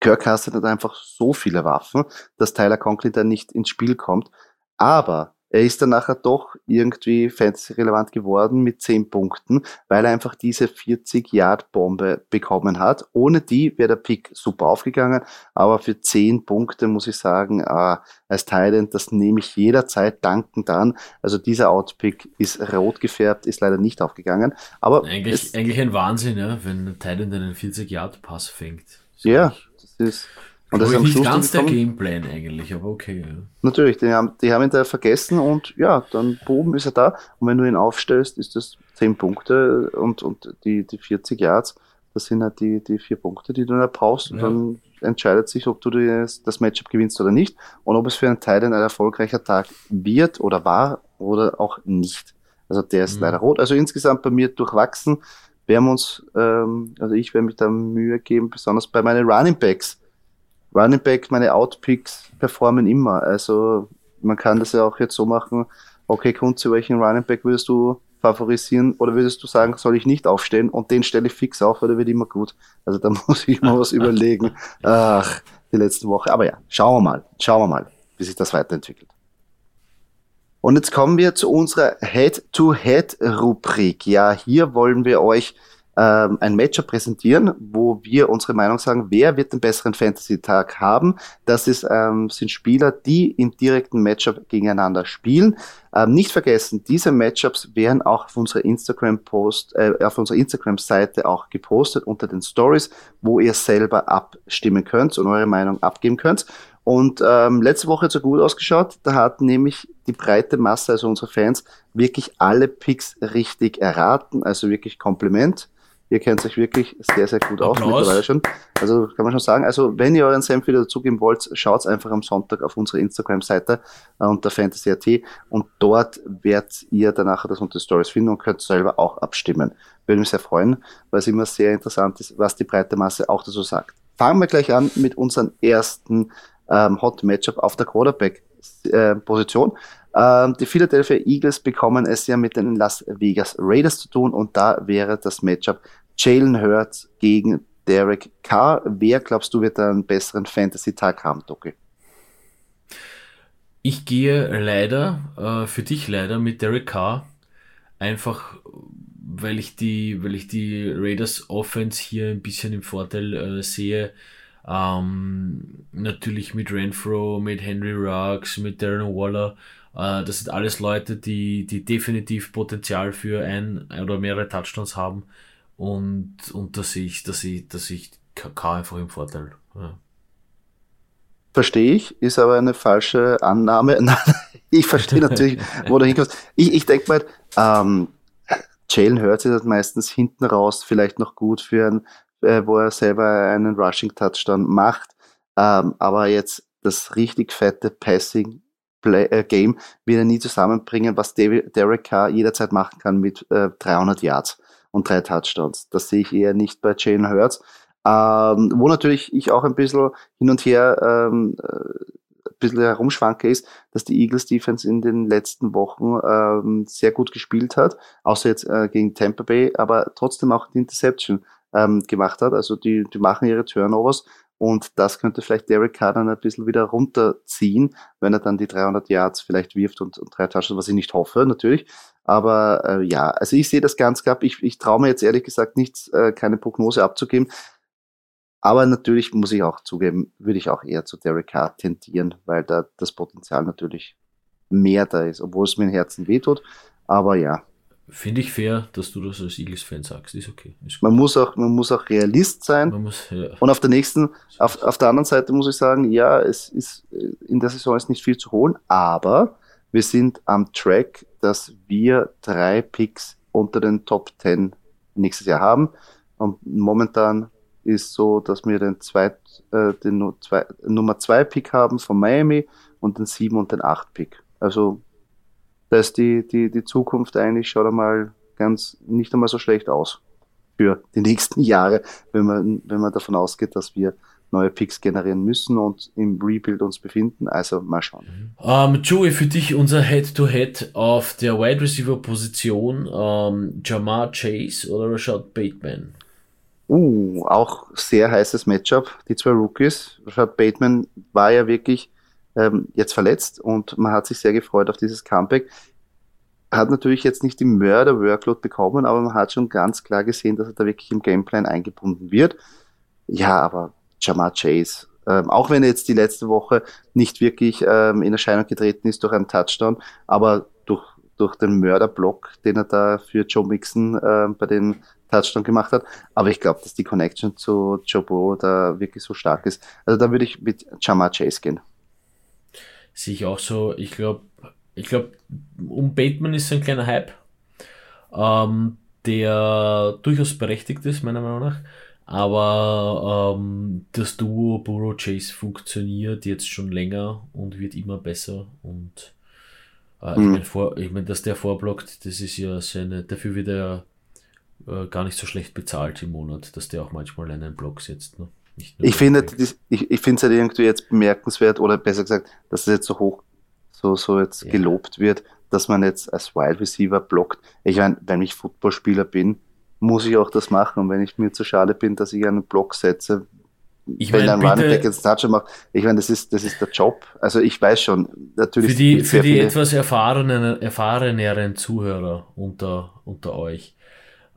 Kirk Cousins hat einfach so viele Waffen, dass Tyler Conklin da nicht ins Spiel kommt. Aber er ist dann nachher doch irgendwie fantasy-relevant geworden mit 10 Punkten, weil er einfach diese 40-Yard-Bombe bekommen hat. Ohne die wäre der Pick super aufgegangen, aber für 10 Punkte muss ich sagen, äh, als Thailand, das nehme ich jederzeit dankend an. Also dieser Outpick ist rot gefärbt, ist leider nicht aufgegangen. Aber eigentlich, eigentlich ein Wahnsinn, ja, wenn Thailand einen 40-Yard-Pass fängt. Ja, das ist und das ist am Schluss ganz der Gameplan eigentlich, aber okay. Ja. Natürlich, die haben, die haben ihn da vergessen und ja, dann boom ist er da. Und wenn du ihn aufstellst, ist das 10 Punkte und, und die, die 40 Yards, das sind halt die, die vier Punkte, die du da brauchst. Und ja. dann entscheidet sich, ob du das, das Matchup gewinnst oder nicht und ob es für einen Teil ein erfolgreicher Tag wird oder war oder auch nicht. Also der ist mhm. leider rot. Also insgesamt bei mir durchwachsen. Wir haben uns, ähm, also ich werde mich da Mühe geben, besonders bei meinen Running Backs Running Back, meine Outpicks performen immer. Also man kann das ja auch jetzt so machen, okay, Kunze, welchen Running Back würdest du favorisieren oder würdest du sagen, soll ich nicht aufstellen und den stelle ich fix auf, weil der wird immer gut. Also da muss ich mal was überlegen. Ach, die letzte Woche. Aber ja, schauen wir mal, schauen wir mal, wie sich das weiterentwickelt. Und jetzt kommen wir zu unserer Head-to-Head-Rubrik. Ja, hier wollen wir euch ähm, ein Matchup präsentieren, wo wir unsere Meinung sagen, wer wird den besseren Fantasy-Tag haben. Das ist, ähm, sind Spieler, die im direkten Matchup gegeneinander spielen. Ähm, nicht vergessen, diese Matchups werden auch auf unserer Instagram-Post, äh, auf unserer Instagram-Seite auch gepostet unter den Stories, wo ihr selber abstimmen könnt und eure Meinung abgeben könnt. Und ähm, letzte Woche hat so gut ausgeschaut. Da hat nämlich die breite Masse, also unsere Fans, wirklich alle Picks richtig erraten. Also wirklich Kompliment. Ihr kennt euch wirklich sehr, sehr gut aus mittlerweile schon. Also kann man schon sagen. Also wenn ihr euren Senf wieder dazugeben wollt, schaut einfach am Sonntag auf unsere Instagram-Seite äh, unter Fantasy.at und dort werdet ihr danach das unter Stories finden und könnt selber auch abstimmen. Würde mich sehr freuen, weil es immer sehr interessant ist, was die breite Masse auch dazu sagt. Fangen wir gleich an mit unserem ersten ähm, Hot Matchup auf der Quarterback-Position. Äh, ähm, die Philadelphia Eagles bekommen es ja mit den Las Vegas Raiders zu tun und da wäre das Matchup Jalen Hurts gegen Derek Carr. Wer glaubst du wird einen besseren Fantasy-Tag haben, Doki? Ich gehe leider, äh, für dich leider, mit Derek Carr. Einfach, weil ich die, weil ich die Raiders Offense hier ein bisschen im Vorteil äh, sehe. Ähm, natürlich mit Renfro, mit Henry Ruggs, mit Darren Waller. Äh, das sind alles Leute, die, die definitiv Potenzial für ein oder mehrere Touchdowns haben. Und, und dass ich, dass ich, dass ich K einfach im Vorteil. Ja. Verstehe ich, ist aber eine falsche Annahme. ich verstehe natürlich, wo du hinkommst. Ich, ich denke mal, ähm, Jalen Hurts ist halt meistens hinten raus vielleicht noch gut für ein, äh, wo er selber einen Rushing Touchdown macht. Ähm, aber jetzt das richtig fette Passing Play, äh, Game wird er nie zusammenbringen, was David, Derek Carr jederzeit machen kann mit äh, 300 Yards und drei Touchdowns. Das sehe ich eher nicht bei Jalen Hurts. Ähm, wo natürlich ich auch ein bisschen hin und her ähm, äh, ein bisschen herumschwanke ist, dass die Eagles Defense in den letzten Wochen ähm, sehr gut gespielt hat, außer jetzt äh, gegen Tampa Bay, aber trotzdem auch die Interception ähm, gemacht hat. Also die, die machen ihre Turnovers und das könnte vielleicht Derek Carr ein bisschen wieder runterziehen, wenn er dann die 300 Yards vielleicht wirft und, und drei Touchdowns, was ich nicht hoffe, natürlich. Aber äh, ja, also ich sehe das ganz knapp. Ich, ich traue mir jetzt ehrlich gesagt nichts, äh, keine Prognose abzugeben. Aber natürlich muss ich auch zugeben, würde ich auch eher zu Derek Carr tendieren, weil da das Potenzial natürlich mehr da ist, obwohl es mir im Herzen wehtut. Aber ja. Finde ich fair, dass du das als Eagles-Fan sagst. Ist okay. Ist man, muss auch, man muss auch Realist sein. Muss, ja. Und auf der nächsten, auf, auf der anderen Seite muss ich sagen, ja, es ist in der Saison ist nicht viel zu holen, aber wir sind am Track, dass wir drei Picks unter den Top 10 nächstes Jahr haben. Und momentan ist so, dass wir den, zweit, äh, den zwei, Nummer 2 Pick haben von Miami und den 7 und den 8 Pick. Also da ist die, die, die Zukunft eigentlich schon einmal ganz nicht einmal so schlecht aus für die nächsten Jahre, wenn man, wenn man davon ausgeht, dass wir neue Picks generieren müssen und im Rebuild uns befinden. Also mal schauen. Ähm, Joey, für dich unser Head-to-Head -Head auf der Wide Receiver Position um, ähm, Jamar Chase oder Rashad Bateman? Uh, auch sehr heißes Matchup, die zwei Rookies. Rashad Bateman war ja wirklich ähm, jetzt verletzt und man hat sich sehr gefreut auf dieses Comeback. Hat natürlich jetzt nicht die Mörder-Workload bekommen, aber man hat schon ganz klar gesehen, dass er da wirklich im Gameplan eingebunden wird. Ja, aber Jamar Chase. Ähm, auch wenn er jetzt die letzte Woche nicht wirklich ähm, in Erscheinung getreten ist durch einen Touchdown, aber durch, durch den Mörderblock, den er da für Joe Mixon äh, bei dem Touchdown gemacht hat. Aber ich glaube, dass die Connection zu Joe Burrow da wirklich so stark ist. Also da würde ich mit Jamar Chase gehen. Sehe ich auch so. Ich glaube, ich glaube, um Bateman ist ein kleiner Hype, ähm, der durchaus berechtigt ist, meiner Meinung nach. Aber ähm, das Duo Burrow Chase funktioniert jetzt schon länger und wird immer besser. Und äh, mhm. ich meine, ich mein, dass der vorblockt, das ist ja seine, dafür wird er äh, gar nicht so schlecht bezahlt im Monat, dass der auch manchmal einen Block setzt. Ne? Ich finde, ich, ich finde es halt irgendwie jetzt bemerkenswert, oder besser gesagt, dass es jetzt so hoch, so, so jetzt ja. gelobt wird, dass man jetzt als Wide Receiver blockt. Ich meine, wenn ich Footballspieler bin, muss ich auch das machen. Und wenn ich mir zu schade bin, dass ich einen Block setze, ich wenn mein, ein Running Back jetzt Touchdown macht, ich meine, das ist, das ist der Job. Also ich weiß schon, natürlich. Für die, für die etwas erfahrenen, erfahreneren Zuhörer unter, unter euch.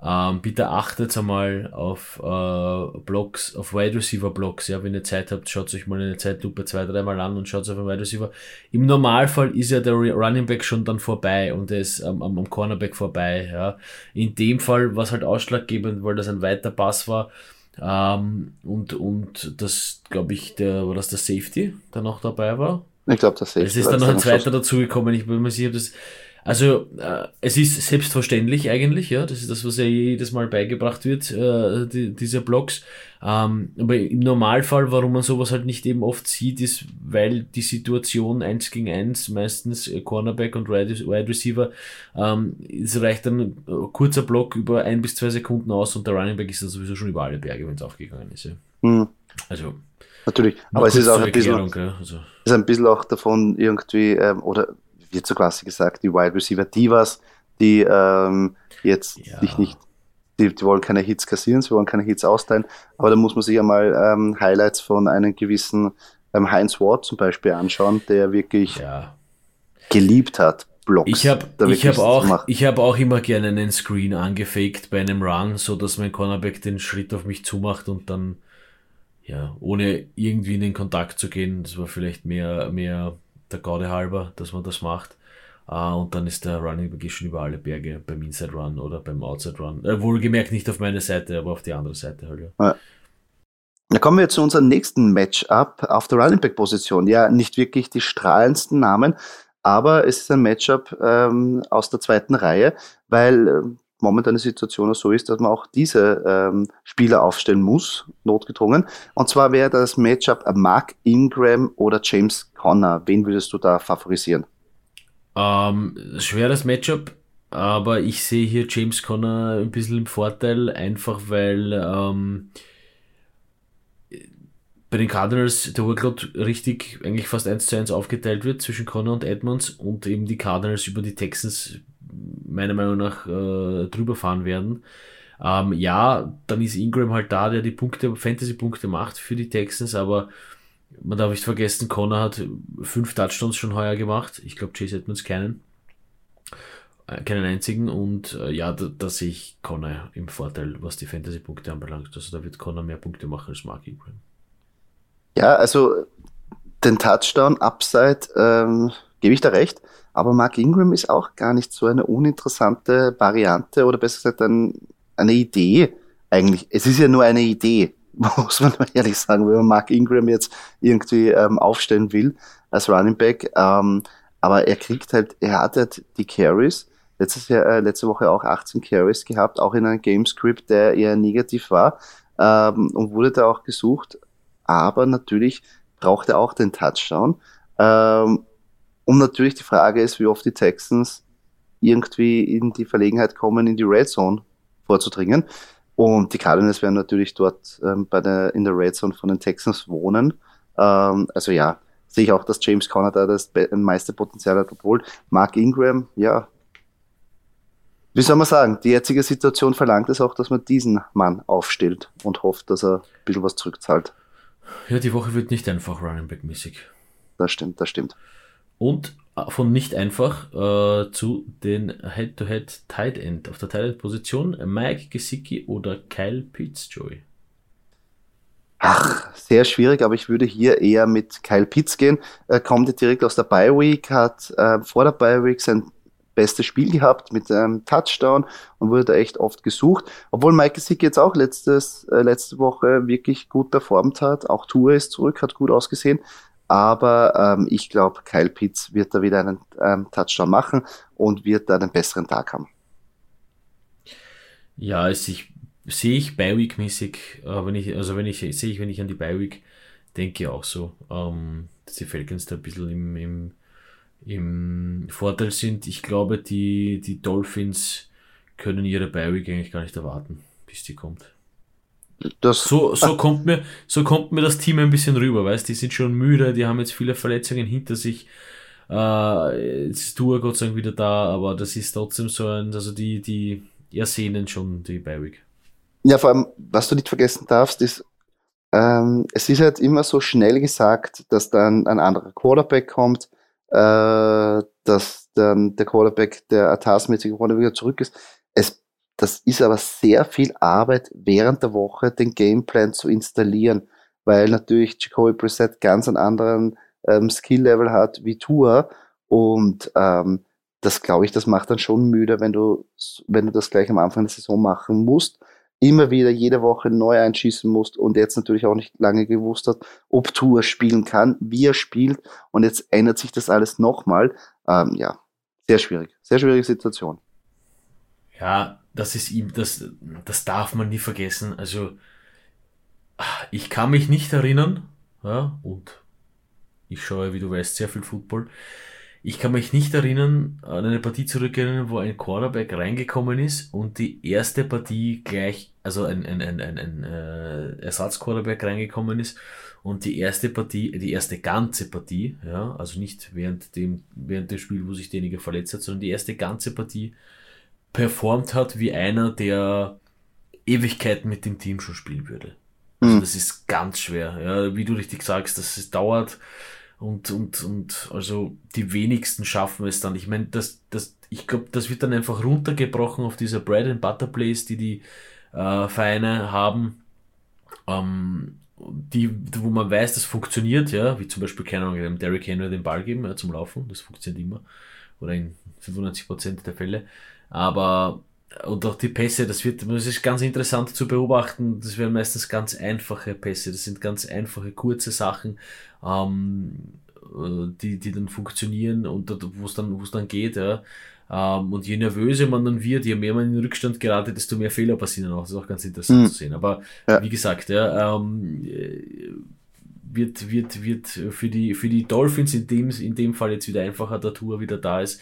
Ähm, bitte achtet einmal auf äh, Blocks, auf Wide Receiver Blocks. Ja, wenn ihr Zeit habt, schaut euch mal eine Zeitlupe zwei, dreimal an und schaut auf einen Wide Receiver. Im Normalfall ist ja der Running Back schon dann vorbei und er ist ähm, am, am Cornerback vorbei. Ja. In dem Fall war es halt ausschlaggebend, weil das ein weiter Pass war Ähm, und, und das, glaube ich, der, war das der Safety, der noch dabei war? Ich glaube, das Safety. Es ist dann noch ein zweiter dazugekommen. Ich bin mir sicher, ob das, also äh, es ist selbstverständlich eigentlich, ja, das ist das, was ja jedes Mal beigebracht wird, äh, die, diese Blogs. Ähm, aber im Normalfall, warum man sowas halt nicht eben oft sieht, ist, weil die Situation eins gegen eins, meistens Cornerback und Wide Receiver, ähm, es reicht dann ein kurzer Block über ein bis zwei Sekunden aus und der Running Back ist dann sowieso schon über alle Berge, wenn es aufgegangen ist. Ja. Mhm. Also Natürlich, aber es ist auch ein bisschen, ja, also. ist ein bisschen auch davon irgendwie, ähm, oder wird so klassisch gesagt, die Wide Receiver Divas, die ähm, jetzt ja. sich nicht, die, die, wollen keine Hits kassieren, sie wollen keine Hits austeilen, aber da muss man sich ja mal ähm, Highlights von einem gewissen ähm, Heinz Ward zum Beispiel anschauen, der wirklich ja. geliebt hat. Blocks, ich habe ich hab auch, ich hab auch immer gerne einen Screen angefaked bei einem Run, so dass mein Cornerback den Schritt auf mich zumacht und dann, ja, ohne irgendwie in den Kontakt zu gehen, das war vielleicht mehr, mehr der Gaude halber, dass man das macht. Uh, und dann ist der Running Back schon über alle Berge beim Inside Run oder beim Outside Run. Äh, wohlgemerkt nicht auf meine Seite, aber auf die andere Seite halt. Ja. Dann kommen wir zu unserem nächsten Matchup auf der Running Back Position. Ja, nicht wirklich die strahlendsten Namen, aber es ist ein Matchup ähm, aus der zweiten Reihe, weil äh, momentan die Situation so ist, dass man auch diese ähm, Spieler aufstellen muss, notgedrungen. Und zwar wäre das Matchup Mark Ingram oder James Conner. Wen würdest du da favorisieren? Ähm, schweres Matchup, aber ich sehe hier James Conner ein bisschen im Vorteil, einfach weil ähm, bei den Cardinals der Workload richtig eigentlich fast eins zu eins aufgeteilt wird zwischen Conner und Edmonds und eben die Cardinals über die Texans meiner Meinung nach äh, drüber fahren werden. Ähm, ja, dann ist Ingram halt da, der die Punkte, Fantasy-Punkte macht für die Texans, aber man darf nicht vergessen, Connor hat fünf Touchdowns schon heuer gemacht. Ich glaube, Chase Edmonds keinen. Äh, keinen einzigen und äh, ja, da, da, sehe ich Connor im Vorteil, was die Fantasy-Punkte anbelangt. Also da wird Connor mehr Punkte machen als Mark Ingram. Ja, also den Touchdown-Upside ähm, gebe ich da recht. Aber Mark Ingram ist auch gar nicht so eine uninteressante Variante oder besser gesagt ein, eine Idee eigentlich. Es ist ja nur eine Idee, muss man mal ehrlich sagen, wenn man Mark Ingram jetzt irgendwie ähm, aufstellen will als Running Back. Ähm, aber er kriegt halt, er hat halt die Carries. Letztes Jahr, äh, letzte Woche auch 18 Carries gehabt, auch in einem Gamescript, der eher negativ war ähm, und wurde da auch gesucht. Aber natürlich braucht er auch den Touchdown. Ähm, und natürlich die Frage ist, wie oft die Texans irgendwie in die Verlegenheit kommen, in die Red Zone vorzudringen. Und die Cardinals werden natürlich dort ähm, bei der, in der Red Zone von den Texans wohnen. Ähm, also ja, sehe ich auch, dass James Conner da das meiste Potenzial hat, obwohl Mark Ingram, ja, wie soll man sagen, die jetzige Situation verlangt es auch, dass man diesen Mann aufstellt und hofft, dass er ein bisschen was zurückzahlt. Ja, die Woche wird nicht einfach Running Back mäßig. Das stimmt, das stimmt. Und von nicht einfach äh, zu den Head-to-Head Tight End auf der Tight End Position Mike Gesicki oder Kyle Pitts, Joey. Ach, sehr schwierig, aber ich würde hier eher mit Kyle Pitts gehen. Er kommt direkt aus der Bye Week, hat äh, vor der Bye Week sein bestes Spiel gehabt mit einem Touchdown und wurde da echt oft gesucht. Obwohl Mike Gesicki jetzt auch letztes, äh, letzte Woche wirklich gut performt hat. Auch Tour ist zurück, hat gut ausgesehen. Aber ähm, ich glaube, Kyle Pitts wird da wieder einen ähm, Touchdown machen und wird da einen besseren Tag haben. Ja, es ich, sehe ich Bi-Week-mäßig, äh, wenn ich, also wenn ich sehe ich, wenn ich an die Bi-Week denke, auch so, ähm, dass die Falcons da ein bisschen im, im, im Vorteil sind. Ich glaube, die, die Dolphins können ihre Bi-Week eigentlich gar nicht erwarten, bis die kommt. Das so, so, kommt mir, so kommt mir das Team ein bisschen rüber, weißt die sind schon müde, die haben jetzt viele Verletzungen hinter sich. Äh, jetzt ist Tour Gott sei Dank wieder da, aber das ist trotzdem so ein, also die, die ersehnen schon die Baywick. Ja, vor allem, was du nicht vergessen darfst, ist, ähm, es ist halt immer so schnell gesagt, dass dann ein anderer Quarterback kommt, äh, dass dann der Quarterback, der Atas-mäßige Quarterback wieder zurück ist. Es das ist aber sehr viel Arbeit während der Woche, den Gameplan zu installieren, weil natürlich Jacoby Brissett ganz einen anderen ähm, Skill-Level hat wie Tour und ähm, das glaube ich, das macht dann schon müde, wenn du, wenn du das gleich am Anfang der Saison machen musst. immer wieder jede Woche neu einschießen musst und jetzt natürlich auch nicht lange gewusst hat, ob Tour spielen kann, wie er spielt und jetzt ändert sich das alles nochmal. Ähm, ja, sehr schwierig, sehr schwierige Situation. Ja, das ist ihm, das, das darf man nie vergessen. Also, ich kann mich nicht erinnern, ja, und ich schaue, wie du weißt, sehr viel Football. Ich kann mich nicht erinnern, an eine Partie zurückerinnern, wo ein Quarterback reingekommen ist und die erste Partie gleich, also ein, ein, ein, ein, ein äh, Ersatzquarterback reingekommen ist und die erste Partie, die erste ganze Partie, ja, also nicht während dem, während dem Spiel, wo sich derjenige verletzt hat, sondern die erste ganze Partie performt hat wie einer, der Ewigkeiten mit dem Team schon spielen würde. Also hm. das ist ganz schwer. Ja, wie du richtig sagst, das es dauert und, und, und also die wenigsten schaffen es dann. Ich meine, das, das, ich glaube, das wird dann einfach runtergebrochen auf dieser Bread and Butter Place, die die äh, Vereine haben, ähm, die, wo man weiß, das funktioniert, ja, wie zum Beispiel, keine Ahnung, dem Derrick Henry den Ball geben ja, zum Laufen, das funktioniert immer, oder in 95% der Fälle. Aber und auch die Pässe, das wird, das ist ganz interessant zu beobachten. Das werden meistens ganz einfache Pässe. Das sind ganz einfache, kurze Sachen, ähm, äh, die, die dann funktionieren und wo es dann, wo es dann geht, ja. Ähm, und je nervöser man dann wird, je mehr man in den Rückstand geratet, desto mehr Fehler passieren auch. Das ist auch ganz interessant mhm. zu sehen. Aber ja. wie gesagt, ja, ähm, wird, wird, wird für die, für die Dolphins in dem, in dem Fall jetzt wieder einfacher, der Tour wieder da ist.